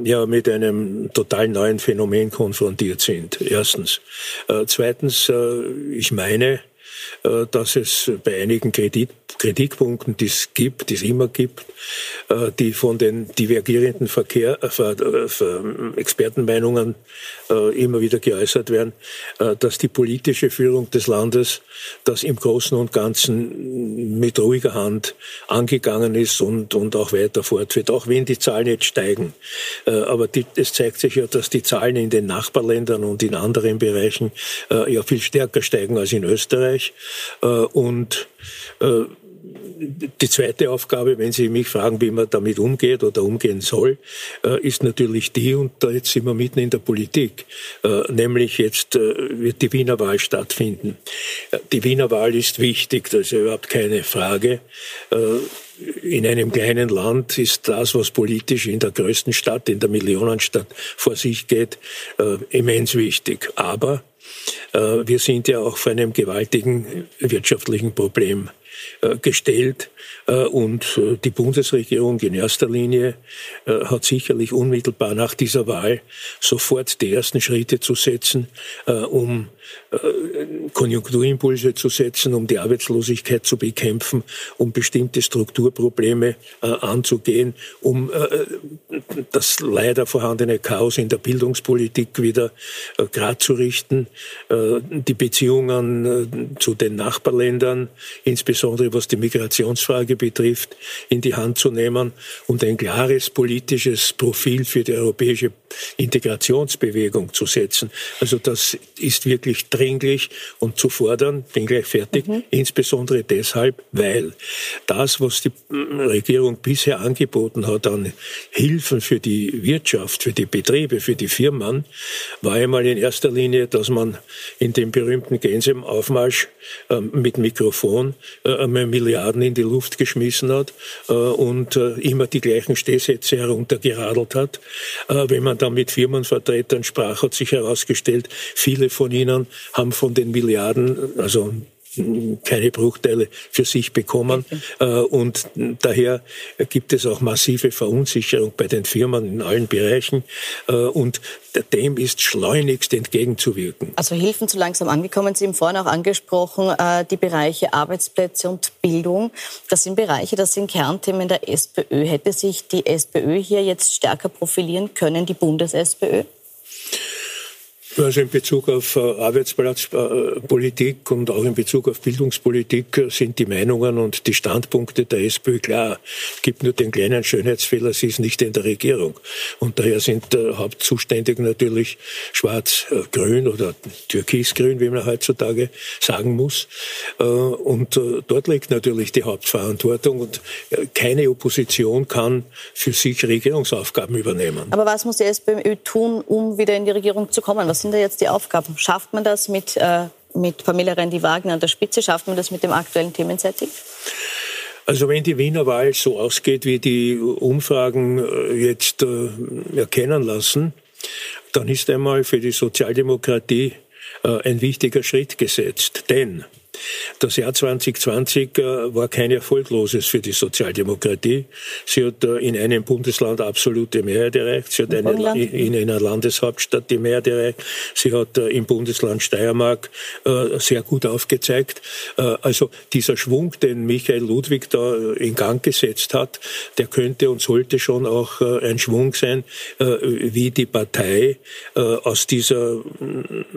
Speaker 8: ja mit einem total neuen Phänomen konfrontiert sind. Erstens. Zweitens, ich meine, dass es bei einigen Kredit Kritikpunkten, die es gibt, die es immer gibt, äh, die von den divergierenden Verkehr, äh, äh, Expertenmeinungen immer wieder geäußert werden, dass die politische Führung des Landes das im Großen und Ganzen mit ruhiger Hand angegangen ist und, und auch weiter fortführt, auch wenn die Zahlen jetzt steigen. Aber die, es zeigt sich ja, dass die Zahlen in den Nachbarländern und in anderen Bereichen ja viel stärker steigen als in Österreich. Und die zweite Aufgabe, wenn Sie mich fragen, wie man damit umgeht oder umgehen soll, äh, ist natürlich die, und da jetzt sind wir mitten in der Politik, äh, nämlich jetzt äh, wird die Wiener Wahl stattfinden. Die Wiener Wahl ist wichtig, das ist überhaupt keine Frage. In einem kleinen Land ist das, was politisch in der größten Stadt, in der Millionenstadt vor sich geht, immens wichtig. Aber wir sind ja auch vor einem gewaltigen wirtschaftlichen Problem äh, gestellt. Äh, und äh, die Bundesregierung in erster Linie hat sicherlich unmittelbar nach dieser Wahl sofort die ersten Schritte zu setzen, um Konjunkturimpulse zu setzen, um die Arbeitslosigkeit zu bekämpfen, um bestimmte Strukturprobleme anzugehen, um das leider vorhandene Chaos in der Bildungspolitik wieder gerade zu richten, die Beziehungen zu den Nachbarländern, insbesondere was die Migrationsfrage betrifft, in die Hand zu nehmen und ein klares politisches Profil für die europäische Integrationsbewegung zu setzen. Also das ist wirklich dringlich und zu fordern, bin gleich fertig, mhm. insbesondere deshalb, weil das, was die Regierung bisher angeboten hat an Hilfen für die Wirtschaft, für die Betriebe, für die Firmen, war einmal in erster Linie, dass man in dem berühmten Gänseaufmarsch äh, mit Mikrofon äh, Milliarden in die Luft geschmissen hat äh, und äh, immer die gleichen Stehsätze heruntergeradelt hat. Äh, wenn man dann mit Firmenvertretern sprach, hat sich herausgestellt, viele von ihnen haben von den Milliarden, also keine Bruchteile für sich bekommen. Äh, und daher gibt es auch massive Verunsicherung bei den Firmen in allen Bereichen. Äh, und dem ist schleunigst entgegenzuwirken.
Speaker 1: Also Hilfen zu langsam angekommen. Sie haben vorhin auch angesprochen, äh, die Bereiche Arbeitsplätze und Bildung. Das sind Bereiche, das sind Kernthemen der SPÖ. Hätte sich die SPÖ hier jetzt stärker profilieren können, die Bundes-SPÖ?
Speaker 8: Also in Bezug auf äh, Arbeitsplatzpolitik und auch in Bezug auf Bildungspolitik äh, sind die Meinungen und die Standpunkte der SPÖ klar. Es gibt nur den kleinen Schönheitsfehler, sie ist nicht in der Regierung. Und daher sind äh, hauptzuständig natürlich schwarz-grün oder türkisgrün, wie man heutzutage sagen muss. Und dort liegt natürlich die Hauptverantwortung und keine Opposition kann für sich Regierungsaufgaben übernehmen.
Speaker 1: Aber was muss die SPÖ tun, um wieder in die Regierung zu kommen? Was sind da jetzt die Aufgaben? Schafft man das mit, äh, mit Pamela Rendi-Wagner an der Spitze? Schafft man das mit dem aktuellen Themensetting?
Speaker 8: Also wenn die Wiener Wahl so ausgeht, wie die Umfragen äh, jetzt äh, erkennen lassen, dann ist einmal für die Sozialdemokratie äh, ein wichtiger Schritt gesetzt. Denn das Jahr 2020 äh, war kein erfolgloses für die Sozialdemokratie. Sie hat äh, in einem Bundesland absolute Mehrheit erreicht. Sie hat eine, in einer Landeshauptstadt die Mehrheit erreicht. Sie hat äh, im Bundesland Steiermark sehr gut aufgezeigt. Also dieser Schwung, den Michael Ludwig da in Gang gesetzt hat, der könnte und sollte schon auch ein Schwung sein, wie die Partei aus, dieser,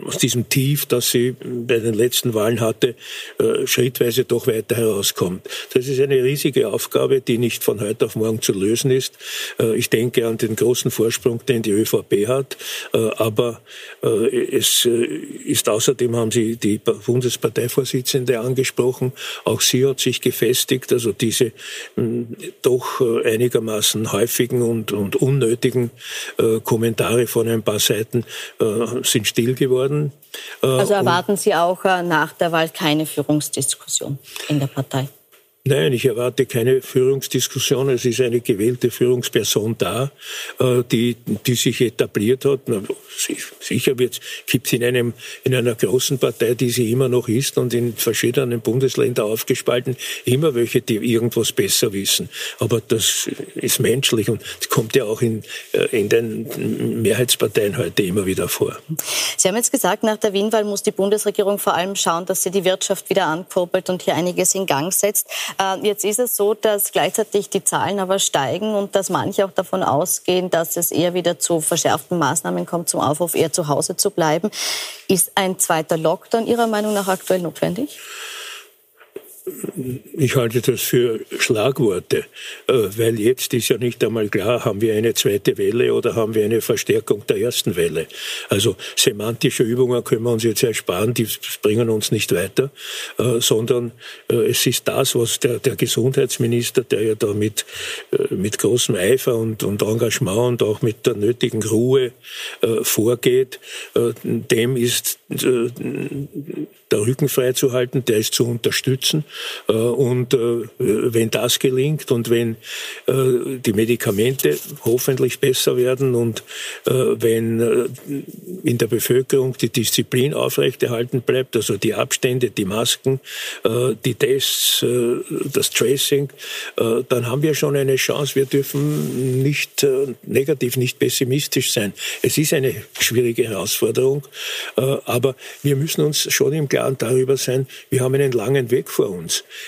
Speaker 8: aus diesem Tief, das sie bei den letzten Wahlen hatte, äh, schrittweise doch weiter herauskommt. Das ist eine riesige Aufgabe, die nicht von heute auf morgen zu lösen ist. Äh, ich denke an den großen Vorsprung, den die ÖVP hat, äh, aber es ist außerdem, haben Sie die Bundesparteivorsitzende angesprochen, auch sie hat sich gefestigt, also diese mh, doch einigermaßen häufigen und, und unnötigen Kommentare von ein paar Seiten sind still geworden.
Speaker 1: Also erwarten Sie auch nach der Wahl keine Führungsdiskussion in der Partei?
Speaker 8: Nein, ich erwarte keine Führungsdiskussion. Es ist eine gewählte Führungsperson da, äh, die, die sich etabliert hat. Sicher gibt es in, einem, in einer großen Partei, die sie immer noch ist und in verschiedenen Bundesländern aufgespalten, immer welche, die irgendwas besser wissen. Aber das ist menschlich und das kommt ja auch in, äh, in den Mehrheitsparteien heute immer wieder vor.
Speaker 1: Sie haben jetzt gesagt, nach der Wienwahl muss die Bundesregierung vor allem schauen, dass sie die Wirtschaft wieder ankurbelt und hier einiges in Gang setzt. Äh, jetzt ist es so, dass gleichzeitig die Zahlen aber steigen und dass manche auch davon ausgehen, dass es eher wieder zu verschärften Maßnahmen kommt, zum Aufruf, eher zu Hause zu bleiben. Ist ein zweiter Lockdown Ihrer Meinung nach aktuell notwendig?
Speaker 8: Ich halte das für Schlagworte, äh, weil jetzt ist ja nicht einmal klar, haben wir eine zweite Welle oder haben wir eine Verstärkung der ersten Welle. Also semantische Übungen können wir uns jetzt ersparen, die bringen uns nicht weiter, äh, sondern äh, es ist das, was der, der Gesundheitsminister, der ja da mit, mit großem Eifer und, und Engagement und auch mit der nötigen Ruhe vorgeht, dem ist der Rücken freizuhalten, der ist zu unterstützen. Äh, und äh, wenn das gelingt und wenn äh, die Medikamente hoffentlich besser werden und wenn in der Bevölkerung die Disziplin aufrechterhalten bleibt, also die Abstände, die Masken, die Tests, das Tracing, dann haben wir schon eine Chance. Wir dürfen nicht negativ, nicht pessimistisch sein. Es ist eine schwierige Herausforderung, aber wir müssen uns schon im Klaren darüber sein, wir haben einen langen Weg vor uns.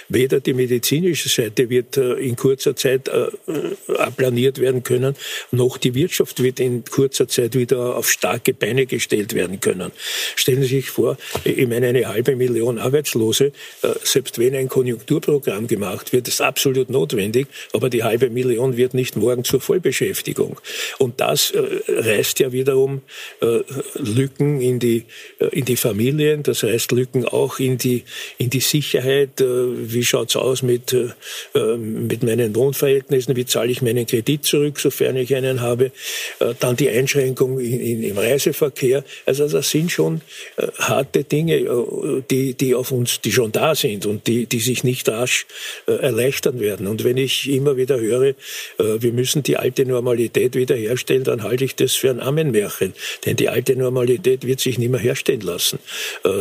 Speaker 8: Weder die medizinische Seite wird äh, in kurzer Zeit äh, aplaniert werden können, noch die Wirtschaft wird in kurzer Zeit wieder auf starke Beine gestellt werden können. Stellen Sie sich vor, ich meine eine halbe Million Arbeitslose, äh, selbst wenn ein Konjunkturprogramm gemacht wird, ist absolut notwendig, aber die halbe Million wird nicht morgen zur Vollbeschäftigung. Und das reißt ja wiederum Lücken in die, in die Familien, das heißt Lücken auch in die, in die Sicherheit, wie schaut's aus mit, äh, mit meinen Wohnverhältnissen, wie zahle ich meinen Kredit zurück, sofern ich einen habe, äh, dann die Einschränkung in, in, im Reiseverkehr. Also das sind schon äh, harte Dinge, äh, die, die auf uns, die schon da sind und die, die sich nicht rasch äh, erleichtern werden. Und wenn ich immer wieder höre, äh, wir müssen die alte Normalität wiederherstellen, dann halte ich das für ein Ammenmärchen. Denn die alte Normalität wird sich nicht mehr herstellen lassen,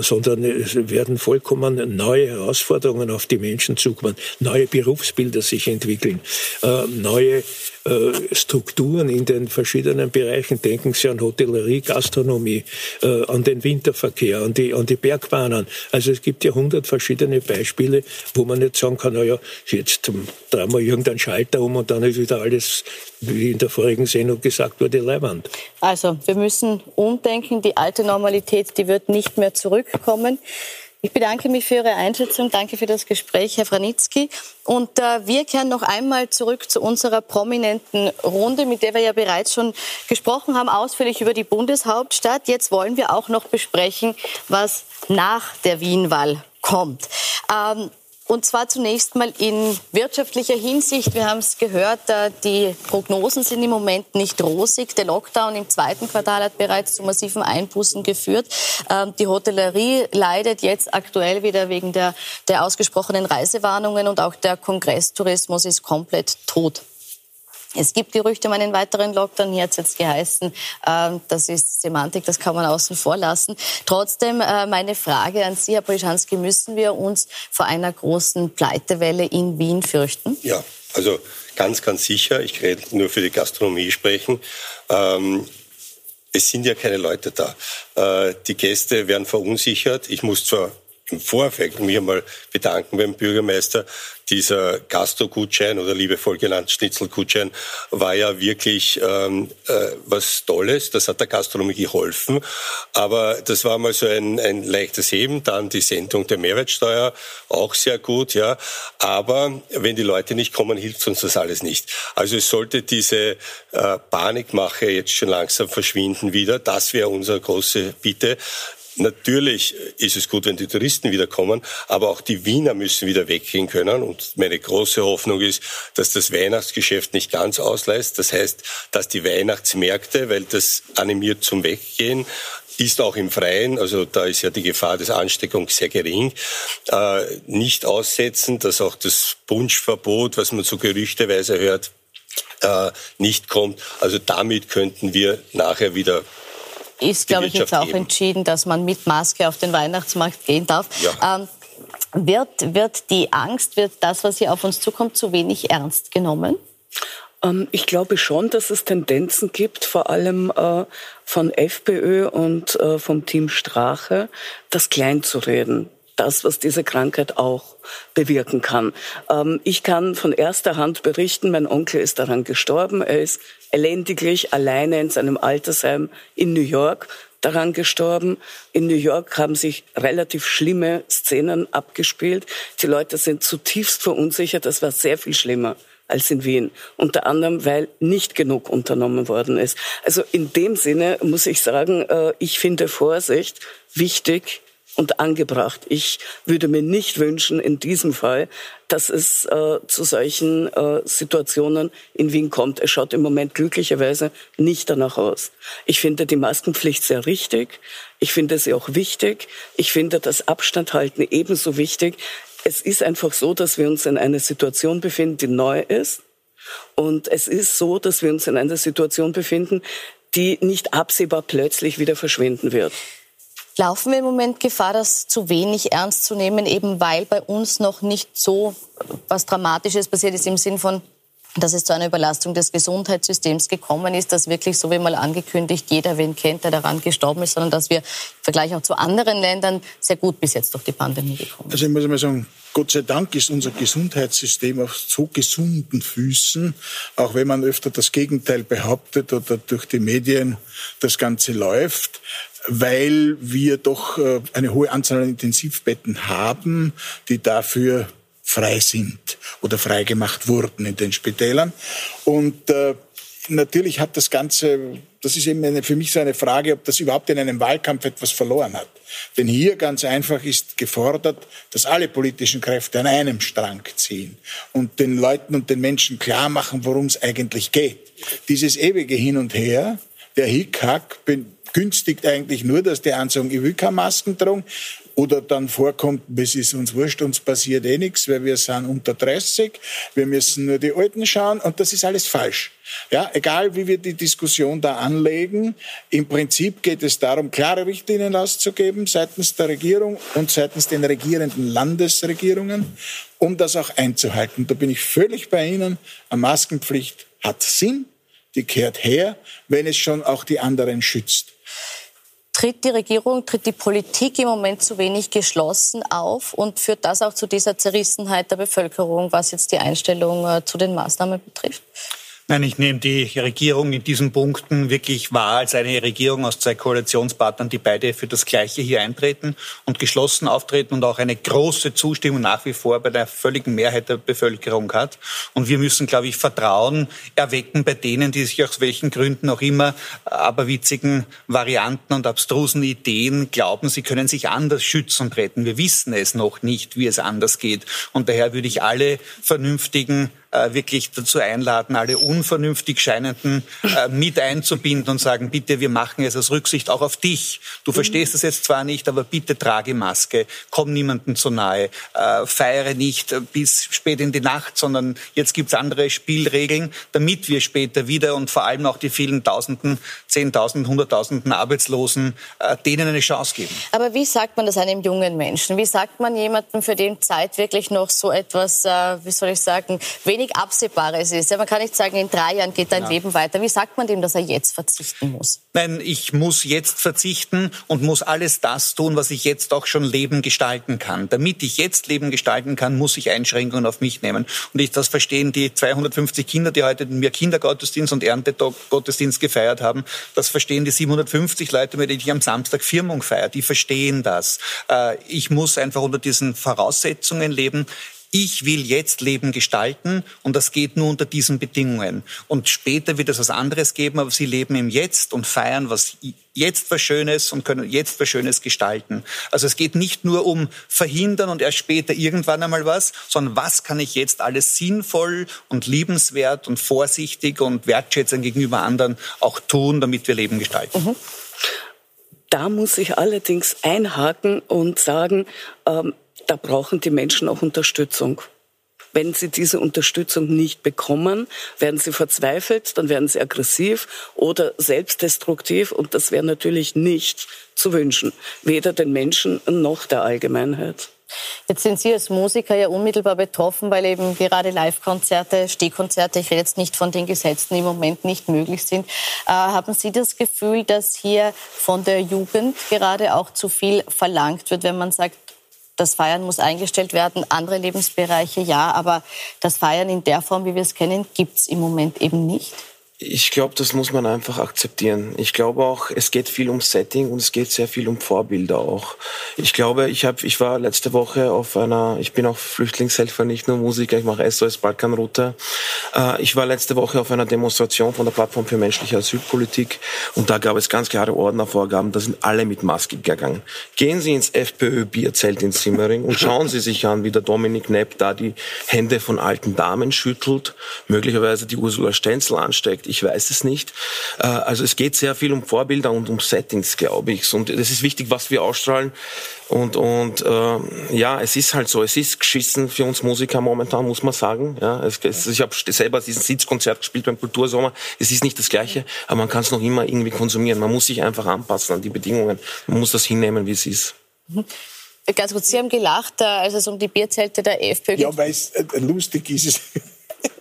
Speaker 8: sondern es werden vollkommen neue Herausforderungen auf die Menschen zukommen, neue Berufsbilder sich entwickeln, äh, neue äh, Strukturen in den verschiedenen Bereichen. Denken Sie an Hotellerie, Gastronomie, äh, an den Winterverkehr, an die, an die Bergbahnen. Also es gibt ja hundert verschiedene Beispiele, wo man nicht sagen kann, naja, jetzt drehen wir irgendeinen Schalter um und dann ist wieder alles, wie in der vorigen Sendung gesagt wurde, Leibwand.
Speaker 1: Also wir müssen umdenken. Die alte Normalität, die wird nicht mehr zurückkommen. Ich bedanke mich für Ihre Einschätzung. Danke für das Gespräch, Herr Franitzky. Und äh, wir kehren noch einmal zurück zu unserer prominenten Runde, mit der wir ja bereits schon gesprochen haben, ausführlich über die Bundeshauptstadt. Jetzt wollen wir auch noch besprechen, was nach der Wienwahl kommt. Ähm, und zwar zunächst mal in wirtschaftlicher Hinsicht. Wir haben es gehört, die Prognosen sind im Moment nicht rosig. Der Lockdown im zweiten Quartal hat bereits zu massiven Einbußen geführt. Ähm, die Hotellerie leidet jetzt aktuell wieder wegen der, der ausgesprochenen Reisewarnungen und auch der Kongresstourismus ist komplett tot. Es gibt Gerüchte um einen weiteren Lockdown. Hier hat es jetzt geheißen, äh, das ist Semantik, das kann man außen vor lassen. Trotzdem äh, meine Frage an Sie, Herr Polischanski, müssen wir uns vor einer großen Pleitewelle in Wien fürchten?
Speaker 7: Ja, also ganz, ganz sicher. Ich rede nur für die Gastronomie sprechen. Ähm, es sind ja keine Leute da. Äh, die Gäste werden verunsichert. Ich muss zwar im Vorfeld mich einmal bedanken beim Bürgermeister. Dieser Gastro-Gutschein oder liebevoll genannt Schnitzel-Gutschein war ja wirklich ähm, äh, was Tolles. Das hat der Gastronomie geholfen. Aber das war mal so ein, ein leichtes Heben. Dann die Sendung der Mehrwertsteuer, auch sehr gut, ja. Aber wenn die Leute nicht kommen, hilft uns das alles nicht. Also es sollte diese äh, Panikmache jetzt schon langsam verschwinden wieder. Das wäre unsere große Bitte. Natürlich ist es gut, wenn die Touristen wieder kommen, aber auch die Wiener müssen wieder weggehen können. Und meine große Hoffnung ist, dass das Weihnachtsgeschäft nicht ganz auslässt. Das heißt, dass die Weihnachtsmärkte, weil das animiert zum Weggehen, ist auch im Freien, also da ist ja die Gefahr des Ansteckungs sehr gering, äh, nicht aussetzen, dass auch das Punschverbot, was man so gerüchteweise hört, äh, nicht kommt. Also damit könnten wir nachher wieder
Speaker 1: ist, glaube ich, jetzt auch geben. entschieden, dass man mit Maske auf den Weihnachtsmarkt gehen darf. Ja. Ähm, wird, wird die Angst, wird das, was hier auf uns zukommt, zu wenig ernst genommen?
Speaker 4: Ähm, ich glaube schon, dass es Tendenzen gibt, vor allem äh, von FPÖ und äh, vom Team Strache, das klein zu reden das, was diese Krankheit auch bewirken kann. Ähm, ich kann von erster Hand berichten, mein Onkel ist daran gestorben. Er ist elendiglich alleine in seinem Altersheim in New York daran gestorben. In New York haben sich relativ schlimme Szenen abgespielt. Die Leute sind zutiefst verunsichert. Das war sehr viel schlimmer als in Wien. Unter anderem, weil nicht genug unternommen worden ist. Also in dem Sinne muss ich sagen, äh, ich finde Vorsicht wichtig und angebracht. Ich würde mir nicht wünschen, in diesem Fall, dass es äh, zu solchen äh, Situationen in Wien kommt. Es schaut im Moment glücklicherweise nicht danach aus. Ich finde die Maskenpflicht sehr richtig. Ich finde sie auch wichtig. Ich finde das Abstand halten ebenso wichtig. Es ist einfach so, dass wir uns in einer Situation befinden, die neu ist. Und es ist so, dass wir uns in einer Situation befinden, die nicht absehbar plötzlich wieder verschwinden wird.
Speaker 1: Laufen wir im Moment Gefahr, das zu wenig ernst zu nehmen, eben weil bei uns noch nicht so was Dramatisches passiert ist im Sinn von, dass es zu einer Überlastung des Gesundheitssystems gekommen ist, dass wirklich, so wie mal angekündigt, jeder wen kennt, der daran gestorben ist, sondern dass wir im Vergleich auch zu anderen Ländern sehr gut bis jetzt durch die Pandemie gekommen sind.
Speaker 2: Also ich muss mal sagen, Gott sei Dank ist unser Gesundheitssystem auf so gesunden Füßen, auch wenn man öfter das Gegenteil behauptet oder durch die Medien das Ganze läuft weil wir doch äh, eine hohe Anzahl an Intensivbetten haben, die dafür frei sind oder freigemacht wurden in den Spitälern. Und äh, natürlich hat das Ganze, das ist eben eine, für mich so eine Frage, ob das überhaupt in einem Wahlkampf etwas verloren hat. Denn hier ganz einfach ist gefordert, dass alle politischen Kräfte an einem Strang ziehen und den Leuten und den Menschen klar machen, worum es eigentlich geht. Dieses ewige Hin und Her, der Hickhack, günstigt eigentlich nur, dass die einen sagen, ich will keine Masken tragen. Oder dann vorkommt, es ist uns wurscht, uns passiert eh nichts, weil wir sind unter 30, wir müssen nur die Alten schauen und das ist alles falsch. Ja, egal wie wir die Diskussion da anlegen, im Prinzip geht es darum, klare Richtlinien auszugeben seitens der Regierung und seitens den regierenden Landesregierungen, um das auch einzuhalten. Da bin ich völlig bei Ihnen. Eine Maskenpflicht hat Sinn, die kehrt her, wenn es schon auch die anderen schützt
Speaker 1: tritt die Regierung, tritt die Politik im Moment zu wenig geschlossen auf und führt das auch zu dieser Zerrissenheit der Bevölkerung, was jetzt die Einstellung äh, zu den Maßnahmen betrifft?
Speaker 5: Nein, ich nehme die Regierung in diesen Punkten wirklich wahr als eine Regierung aus zwei Koalitionspartnern, die beide für das Gleiche hier eintreten und geschlossen auftreten und auch eine große Zustimmung nach wie vor bei der völligen Mehrheit der Bevölkerung hat. Und wir müssen, glaube ich, Vertrauen erwecken bei denen, die sich aus welchen Gründen auch immer aberwitzigen Varianten und abstrusen Ideen glauben, sie können sich anders schützen und retten. Wir wissen es noch nicht, wie es anders geht. Und daher würde ich alle vernünftigen äh, wirklich dazu einladen, alle unvernünftig Scheinenden äh, mit einzubinden und sagen, bitte, wir machen es aus Rücksicht auch auf dich. Du mhm. verstehst das jetzt zwar nicht, aber bitte trage Maske, komm niemandem zu nahe, äh, feiere nicht bis spät in die Nacht, sondern jetzt gibt es andere Spielregeln, damit wir später wieder und vor allem auch die vielen Tausenden, Zehntausenden, Hunderttausenden Arbeitslosen äh, denen eine Chance geben.
Speaker 1: Aber wie sagt man das einem jungen Menschen? Wie sagt man jemandem, für den Zeit wirklich noch so etwas, äh, wie soll ich sagen, wenig wenig Absehbares ist. Man kann nicht sagen, in drei Jahren geht dein ja. Leben weiter. Wie sagt man dem, dass er jetzt verzichten muss?
Speaker 5: Nein, ich muss jetzt verzichten und muss alles das tun, was ich jetzt auch schon Leben gestalten kann. Damit ich jetzt Leben gestalten kann, muss ich Einschränkungen auf mich nehmen. Und ich, das verstehen die 250 Kinder, die heute mir Kindergottesdienst und Erntegottesdienst gefeiert haben. Das verstehen die 750 Leute, mit denen ich am Samstag Firmung feiere. Die verstehen das. Äh, ich muss einfach unter diesen Voraussetzungen leben ich will jetzt Leben gestalten und das geht nur unter diesen Bedingungen. Und später wird es was anderes geben, aber sie leben im Jetzt und feiern was jetzt was Schönes und können jetzt was Schönes gestalten. Also es geht nicht nur um verhindern und erst später irgendwann einmal was, sondern was kann ich jetzt alles sinnvoll und liebenswert und vorsichtig und wertschätzend gegenüber anderen auch tun, damit wir Leben gestalten. Mhm.
Speaker 4: Da muss ich allerdings einhaken und sagen, ähm, da brauchen die Menschen auch Unterstützung. Wenn sie diese Unterstützung nicht bekommen, werden sie verzweifelt, dann werden sie aggressiv oder selbstdestruktiv und das wäre natürlich nicht zu wünschen, weder den Menschen noch der Allgemeinheit.
Speaker 1: Jetzt sind Sie als Musiker ja unmittelbar betroffen, weil eben gerade Live-Konzerte, Stehkonzerte, ich rede jetzt nicht von den Gesetzen, im Moment nicht möglich sind. Äh, haben Sie das Gefühl, dass hier von der Jugend gerade auch zu viel verlangt wird, wenn man sagt, das Feiern muss eingestellt werden, andere Lebensbereiche ja, aber das Feiern in der Form, wie wir es kennen, gibt es im Moment eben nicht.
Speaker 6: Ich glaube, das muss man einfach akzeptieren. Ich glaube auch, es geht viel um Setting und es geht sehr viel um Vorbilder auch. Ich glaube, ich habe, ich war letzte Woche auf einer, ich bin auch Flüchtlingshelfer, nicht nur Musiker, ich mache SOS Balkanroute. Äh, ich war letzte Woche auf einer Demonstration von der Plattform für menschliche Asylpolitik und da gab es ganz klare Ordnervorgaben, da sind alle mit Maske gegangen. Gehen Sie ins FPÖ-Bierzelt in Simmering und schauen Sie sich an, wie der Dominik Nepp da die Hände von alten Damen schüttelt, möglicherweise die Ursula Stenzel ansteckt ich weiß es nicht. Äh, also es geht sehr viel um Vorbilder und um Settings, glaube ich. Und es ist wichtig, was wir ausstrahlen. Und, und äh, ja, es ist halt so, es ist geschissen für uns Musiker momentan, muss man sagen. Ja, es, es, ich habe selber diesen Sitzkonzert gespielt beim Kultursommer. Es ist nicht das Gleiche, aber man kann es noch immer irgendwie konsumieren. Man muss sich einfach anpassen an die Bedingungen. Man muss das hinnehmen, wie es ist.
Speaker 1: Mhm. Ganz kurz, Sie haben gelacht, äh, als es um die Bierzelte der FPÖ
Speaker 2: geht. Ja, weil es äh, lustig ist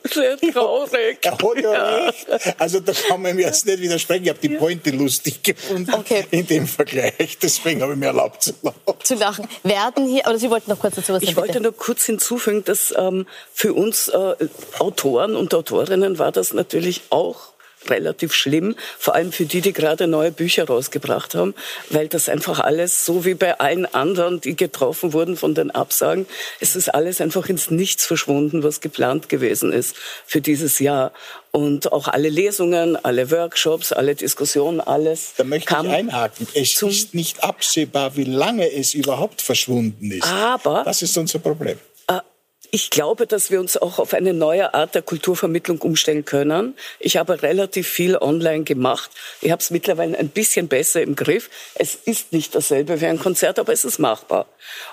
Speaker 4: sehr traurig.
Speaker 2: Er hat ja, ja, recht. Also da kann man mir jetzt nicht widersprechen. Ich habe die Pointe lustig gefunden okay. in dem Vergleich. Deswegen habe ich mir erlaubt zu lachen.
Speaker 1: Zu lachen. Werden hier, oder Sie wollten noch kurz dazu was sagen?
Speaker 4: Ich wollte nur kurz hinzufügen, dass ähm, für uns äh, Autoren und Autorinnen war das natürlich auch relativ schlimm, vor allem für die, die gerade neue Bücher rausgebracht haben, weil das einfach alles, so wie bei allen anderen, die getroffen wurden von den Absagen, es ist alles einfach ins Nichts verschwunden, was geplant gewesen ist für dieses Jahr. Und auch alle Lesungen, alle Workshops, alle Diskussionen, alles.
Speaker 2: Da möchte ich einhaken. Es ist nicht absehbar, wie lange es überhaupt verschwunden ist.
Speaker 4: Aber.
Speaker 2: Das ist unser Problem.
Speaker 4: Ich glaube, dass wir uns auch auf eine neue Art der Kulturvermittlung umstellen können. Ich habe relativ viel online gemacht. Ich habe es mittlerweile ein bisschen besser im Griff. Es ist nicht dasselbe wie ein Konzert, aber es ist machbar.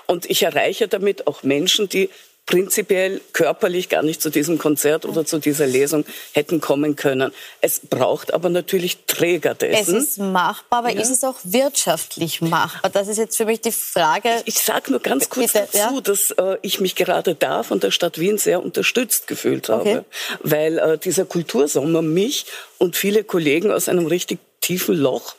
Speaker 4: Und ich erreiche damit auch Menschen, die prinzipiell körperlich gar nicht zu diesem Konzert oder zu dieser Lesung hätten kommen können. Es braucht aber natürlich Träger dessen.
Speaker 1: Es ist machbar, aber ja. ist es auch wirtschaftlich machbar? Das ist jetzt für mich die Frage.
Speaker 4: Ich, ich sage nur ganz kurz Bitte, dazu, ja? dass äh, ich mich gerade da von der Stadt Wien sehr unterstützt gefühlt habe, okay. weil äh, dieser Kultursommer mich und viele Kollegen aus einem richtig tiefen Loch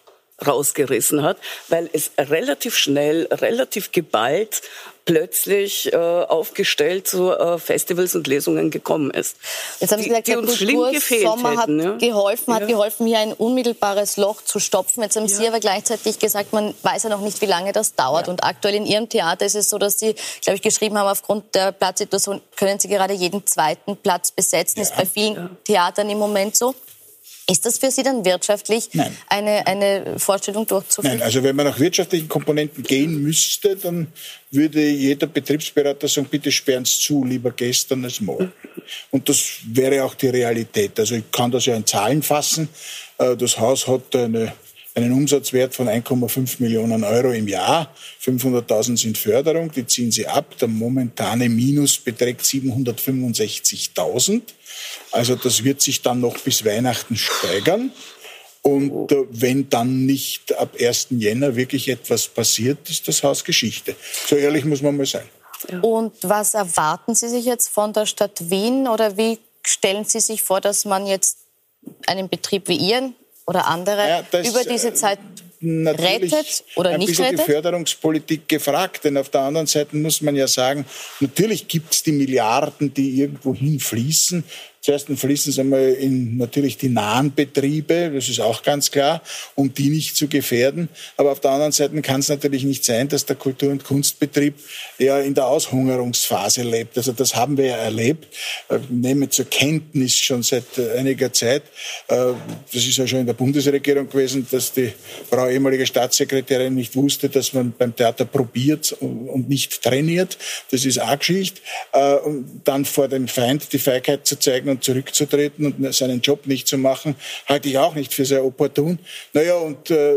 Speaker 4: rausgerissen hat, weil es relativ schnell, relativ geballt plötzlich äh, aufgestellt zu äh, Festivals und Lesungen gekommen ist.
Speaker 1: Jetzt haben Sie gesagt, die, die der Kultursommer hat ja? geholfen, hat ja. geholfen, hier ein unmittelbares Loch zu stopfen. Jetzt haben ja. Sie aber gleichzeitig gesagt, man weiß ja noch nicht, wie lange das dauert. Und aktuell in Ihrem Theater ist es so, dass Sie, glaube ich, geschrieben haben, aufgrund der Platzsituation können Sie gerade jeden zweiten Platz besetzen. Ist bei vielen Theatern im Moment so. Ist das für Sie dann wirtschaftlich Nein. Eine, eine Vorstellung durchzuführen?
Speaker 2: Nein, also wenn man nach wirtschaftlichen Komponenten gehen müsste, dann würde jeder Betriebsberater sagen, bitte sperren Sie zu, lieber gestern als morgen. Und das wäre auch die Realität. Also ich kann das ja in Zahlen fassen. Äh, das Haus hat eine einen Umsatzwert von 1,5 Millionen Euro im Jahr. 500.000 sind Förderung, die ziehen sie ab. Der momentane Minus beträgt 765.000. Also das wird sich dann noch bis Weihnachten steigern. Und äh, wenn dann nicht ab 1. Jänner wirklich etwas passiert, ist das Haus Geschichte. So ehrlich muss man mal sein.
Speaker 1: Und was erwarten Sie sich jetzt von der Stadt Wien oder wie stellen Sie sich vor, dass man jetzt einen Betrieb wie Ihren oder andere ja, das, über diese äh, Zeit rettet oder
Speaker 2: nicht
Speaker 1: rettet? ein bisschen
Speaker 2: die Förderungspolitik gefragt. Denn auf der anderen Seite muss man ja sagen, natürlich gibt es die Milliarden, die irgendwo hinfließen. Zuerst fließen sie einmal in natürlich die nahen Betriebe, das ist auch ganz klar, um die nicht zu gefährden. Aber auf der anderen Seite kann es natürlich nicht sein, dass der Kultur- und Kunstbetrieb ja in der Aushungerungsphase lebt. Also das haben wir ja erlebt. Ich äh, nehme zur Kenntnis schon seit äh, einiger Zeit. Äh, das ist ja schon in der Bundesregierung gewesen, dass die Frau ehemalige Staatssekretärin nicht wusste, dass man beim Theater probiert und nicht trainiert. Das ist auch Geschichte. Und dann vor dem Feind die Feigheit zu zeigen, und zurückzutreten und seinen Job nicht zu machen, halte ich auch nicht für sehr opportun. Naja, und äh,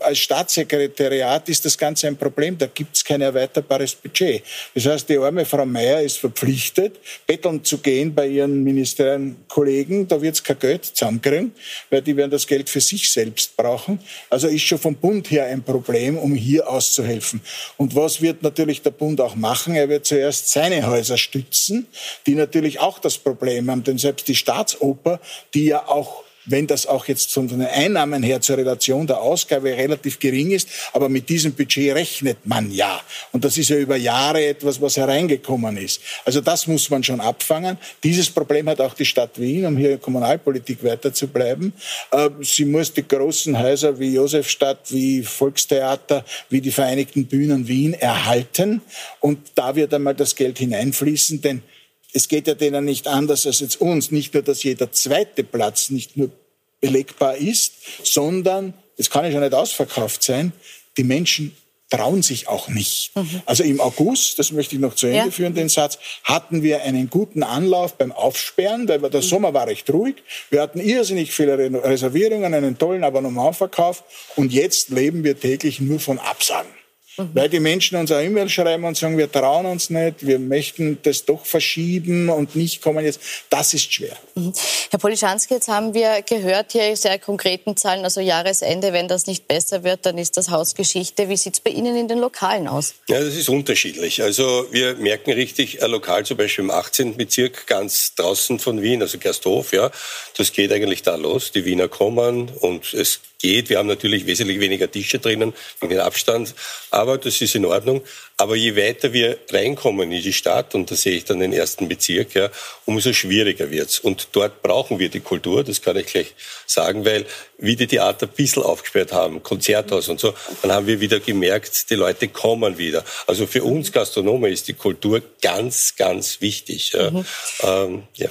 Speaker 2: als Staatssekretariat ist das Ganze ein Problem. Da gibt es kein erweiterbares Budget. Das heißt, die arme Frau Mayer ist verpflichtet, betteln zu gehen bei ihren ministeriellen Kollegen. Da wird es kein Geld zusammenkriegen, weil die werden das Geld für sich selbst brauchen. Also ist schon vom Bund her ein Problem, um hier auszuhelfen. Und was wird natürlich der Bund auch machen? Er wird zuerst seine Häuser stützen, die natürlich auch das Problem haben denn selbst die Staatsoper, die ja auch wenn das auch jetzt von den Einnahmen her zur Relation der Ausgabe relativ gering ist, aber mit diesem Budget rechnet man ja. Und das ist ja über Jahre etwas, was hereingekommen ist. Also das muss man schon abfangen. Dieses Problem hat auch die Stadt Wien, um hier in Kommunalpolitik weiter zu bleiben. Äh, sie muss die großen Häuser wie Josefstadt, wie Volkstheater, wie die Vereinigten Bühnen Wien erhalten. Und da wird einmal das Geld hineinfließen, denn es geht ja denen nicht anders als jetzt uns. Nicht nur, dass jeder zweite Platz nicht nur belegbar ist, sondern, es kann ja schon nicht ausverkauft sein, die Menschen trauen sich auch nicht. Mhm. Also im August, das möchte ich noch zu Ende ja. führen, den Satz, hatten wir einen guten Anlauf beim Aufsperren, weil der mhm. Sommer war recht ruhig. Wir hatten irrsinnig viele Reservierungen, einen tollen Abonnementverkauf und jetzt leben wir täglich nur von Absagen. Mhm. Weil die Menschen uns auch E-Mail schreiben und sagen, wir trauen uns nicht, wir möchten das doch verschieben und nicht kommen jetzt. Das ist schwer.
Speaker 1: Mhm. Herr Polischanski, jetzt haben wir gehört hier sehr konkreten Zahlen, also Jahresende, wenn das nicht besser wird, dann ist das Hausgeschichte. Wie sieht es bei Ihnen in den Lokalen aus?
Speaker 7: Ja, das ist unterschiedlich. Also wir merken richtig, ein Lokal zum Beispiel im 18. Bezirk ganz draußen von Wien, also Gersthof, ja, das geht eigentlich da los. Die Wiener kommen und es geht. Wir haben natürlich wesentlich weniger Tische drinnen, wegen Abstand, aber das ist in Ordnung. Aber je weiter wir reinkommen in die Stadt, und da sehe ich dann den ersten Bezirk, ja, umso schwieriger wird's. Und dort brauchen wir die Kultur, das kann ich gleich sagen, weil wie die Theater ein bisschen aufgesperrt haben, Konzerthaus und so, dann haben wir wieder gemerkt, die Leute kommen wieder. Also für uns Gastronomen ist die Kultur ganz, ganz wichtig. Ja. Mhm. Ähm, ja.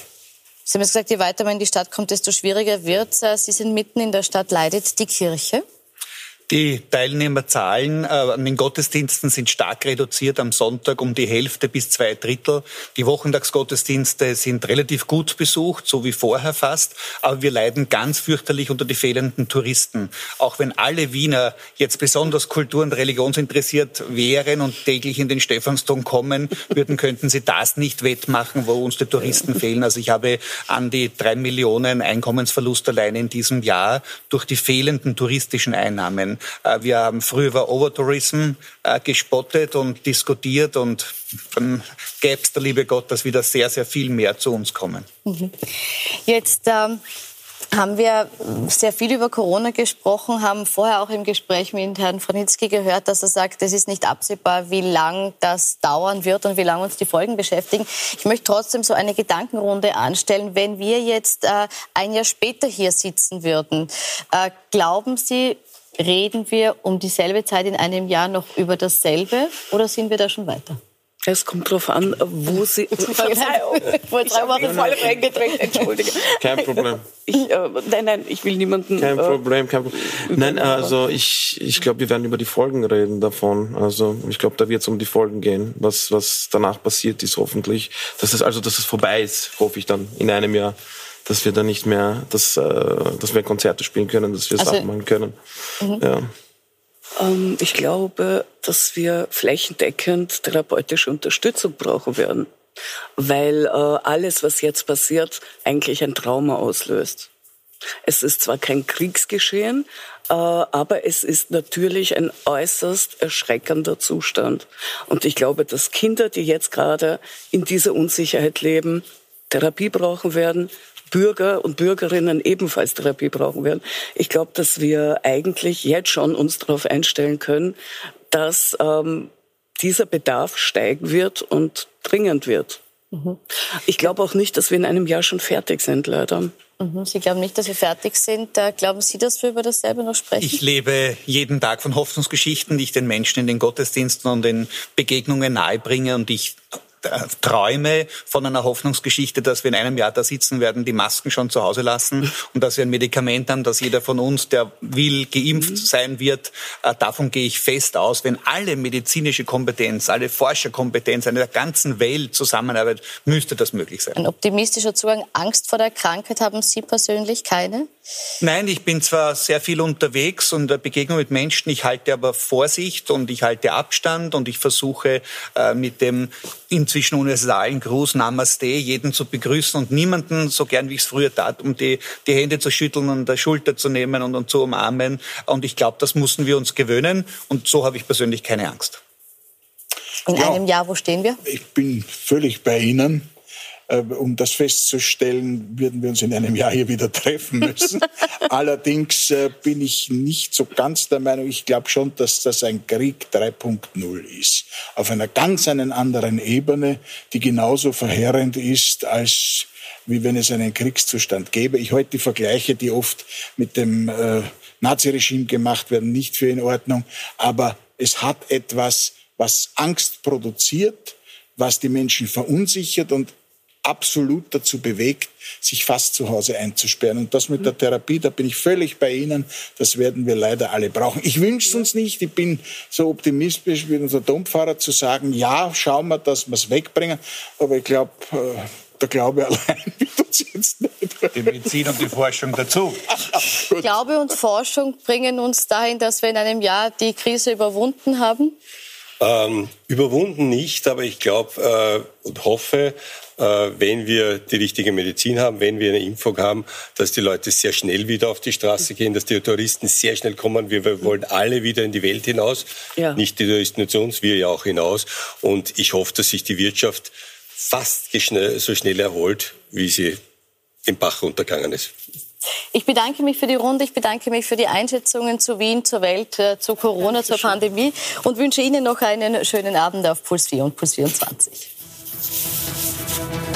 Speaker 1: Sie haben gesagt, je weiter man in die Stadt kommt, desto schwieriger wird es. Sie sind mitten in der Stadt. Leidet die Kirche?
Speaker 5: Die Teilnehmerzahlen äh, an den Gottesdiensten sind stark reduziert am Sonntag um die Hälfte bis zwei Drittel. Die Wochentagsgottesdienste sind relativ gut besucht, so wie vorher fast. Aber wir leiden ganz fürchterlich unter die fehlenden Touristen. Auch wenn alle Wiener jetzt besonders kultur- und religionsinteressiert wären und täglich in den Stephansdom kommen würden, könnten sie das nicht wettmachen, wo uns die Touristen fehlen. Also ich habe an die drei Millionen Einkommensverlust allein in diesem Jahr durch die fehlenden touristischen Einnahmen. Äh, wir haben früher über Overtourism äh, gespottet und diskutiert und dann gäbe es der liebe Gott, dass wieder sehr, sehr viel mehr zu uns kommen.
Speaker 1: Mhm. Jetzt ähm haben wir sehr viel über Corona gesprochen, haben vorher auch im Gespräch mit Herrn Franitzky gehört, dass er sagt, es ist nicht absehbar, wie lang das dauern wird und wie lange uns die Folgen beschäftigen. Ich möchte trotzdem so eine Gedankenrunde anstellen. Wenn wir jetzt äh, ein Jahr später hier sitzen würden, äh, glauben Sie, reden wir um dieselbe Zeit in einem Jahr noch über dasselbe oder sind wir da schon weiter?
Speaker 4: Es kommt darauf an, wo Sie.
Speaker 6: Wollte drei Wochen voll reingedrängt, entschuldige. Kein Problem.
Speaker 4: Ich, äh, nein, nein, ich will niemanden.
Speaker 6: Kein äh, Problem, kein Problem. Nein, also ich, ich glaube, wir werden über die Folgen reden davon. Also ich glaube, da wird es um die Folgen gehen, was, was danach passiert ist, hoffentlich. Dass es also, dass es vorbei ist, hoffe ich dann in einem Jahr dass wir dann nicht mehr, dass, äh, dass wir Konzerte spielen können, dass wir also, Sachen machen können. Mhm. Ja.
Speaker 4: Ähm, ich glaube, dass wir flächendeckend therapeutische Unterstützung brauchen werden, weil äh, alles, was jetzt passiert, eigentlich ein Trauma auslöst. Es ist zwar kein Kriegsgeschehen, äh, aber es ist natürlich ein äußerst erschreckender Zustand. Und ich glaube, dass Kinder, die jetzt gerade in dieser Unsicherheit leben, Therapie brauchen werden, Bürger und Bürgerinnen ebenfalls Therapie brauchen werden. Ich glaube, dass wir eigentlich jetzt schon uns darauf einstellen können, dass ähm, dieser Bedarf steigen wird und dringend wird. Mhm. Ich glaube auch nicht, dass wir in einem Jahr schon fertig sind, leider.
Speaker 1: Mhm. Sie glauben nicht, dass wir fertig sind. Glauben Sie, dass wir über dasselbe noch sprechen?
Speaker 5: Ich lebe jeden Tag von Hoffnungsgeschichten, die ich den Menschen in den Gottesdiensten und den Begegnungen nahebringe. Und ich träume von einer Hoffnungsgeschichte, dass wir in einem Jahr da sitzen werden, die Masken schon zu Hause lassen und dass wir ein Medikament haben, dass jeder von uns, der will, geimpft mhm. sein wird. Äh, davon gehe ich fest aus. Wenn alle medizinische Kompetenz, alle Forscherkompetenz einer der ganzen Welt zusammenarbeitet, müsste das möglich sein.
Speaker 1: Ein optimistischer Zugang. Angst vor der Krankheit haben Sie persönlich keine?
Speaker 5: Nein, ich bin zwar sehr viel unterwegs und der Begegnung mit Menschen, ich halte aber Vorsicht und ich halte Abstand und ich versuche äh, mit dem inzwischen universalen Gruß Namaste jeden zu begrüßen und niemanden, so gern wie ich es früher tat, um die, die Hände zu schütteln und der Schulter zu nehmen und, und zu umarmen. Und ich glaube, das mussten wir uns gewöhnen und so habe ich persönlich keine Angst.
Speaker 1: In ja, einem Jahr, wo stehen wir?
Speaker 2: Ich bin völlig bei Ihnen. Äh, um das festzustellen, würden wir uns in einem Jahr hier wieder treffen müssen. Allerdings äh, bin ich nicht so ganz der Meinung, ich glaube schon, dass das ein Krieg 3.0 ist. Auf einer ganz einen anderen Ebene, die genauso verheerend ist als wie wenn es einen Kriegszustand gäbe. Ich halte die Vergleiche, die oft mit dem äh, Naziregime gemacht werden, nicht für in Ordnung. Aber es hat etwas, was Angst produziert, was die Menschen verunsichert und absolut dazu bewegt, sich fast zu Hause einzusperren. Und das mit der Therapie, da bin ich völlig bei Ihnen. Das werden wir leider alle brauchen. Ich wünsche es uns nicht. Ich bin so optimistisch wie unser Domfahrer zu sagen, ja, schauen wir, dass wir es wegbringen. Aber ich glaube, äh, der Glaube allein wird uns
Speaker 5: jetzt nicht. Die Medizin und die Forschung dazu.
Speaker 1: Glaube und Forschung bringen uns dahin, dass wir in einem Jahr die Krise überwunden haben?
Speaker 7: Ähm, überwunden nicht, aber ich glaube äh, und hoffe, wenn wir die richtige Medizin haben, wenn wir eine Impfung haben, dass die Leute sehr schnell wieder auf die Straße gehen, dass die Touristen sehr schnell kommen. Wir, wollen alle wieder in die Welt hinaus, ja. nicht die Touristen zu uns, wir ja auch hinaus. Und ich hoffe, dass sich die Wirtschaft fast so schnell erholt, wie sie im Bach runtergegangen ist.
Speaker 1: Ich bedanke mich für die Runde, ich bedanke mich für die Einschätzungen zu Wien, zur Welt, äh, zu Corona, zur Pandemie und wünsche Ihnen noch einen schönen Abend auf Puls 4 und Puls 24. Thank you.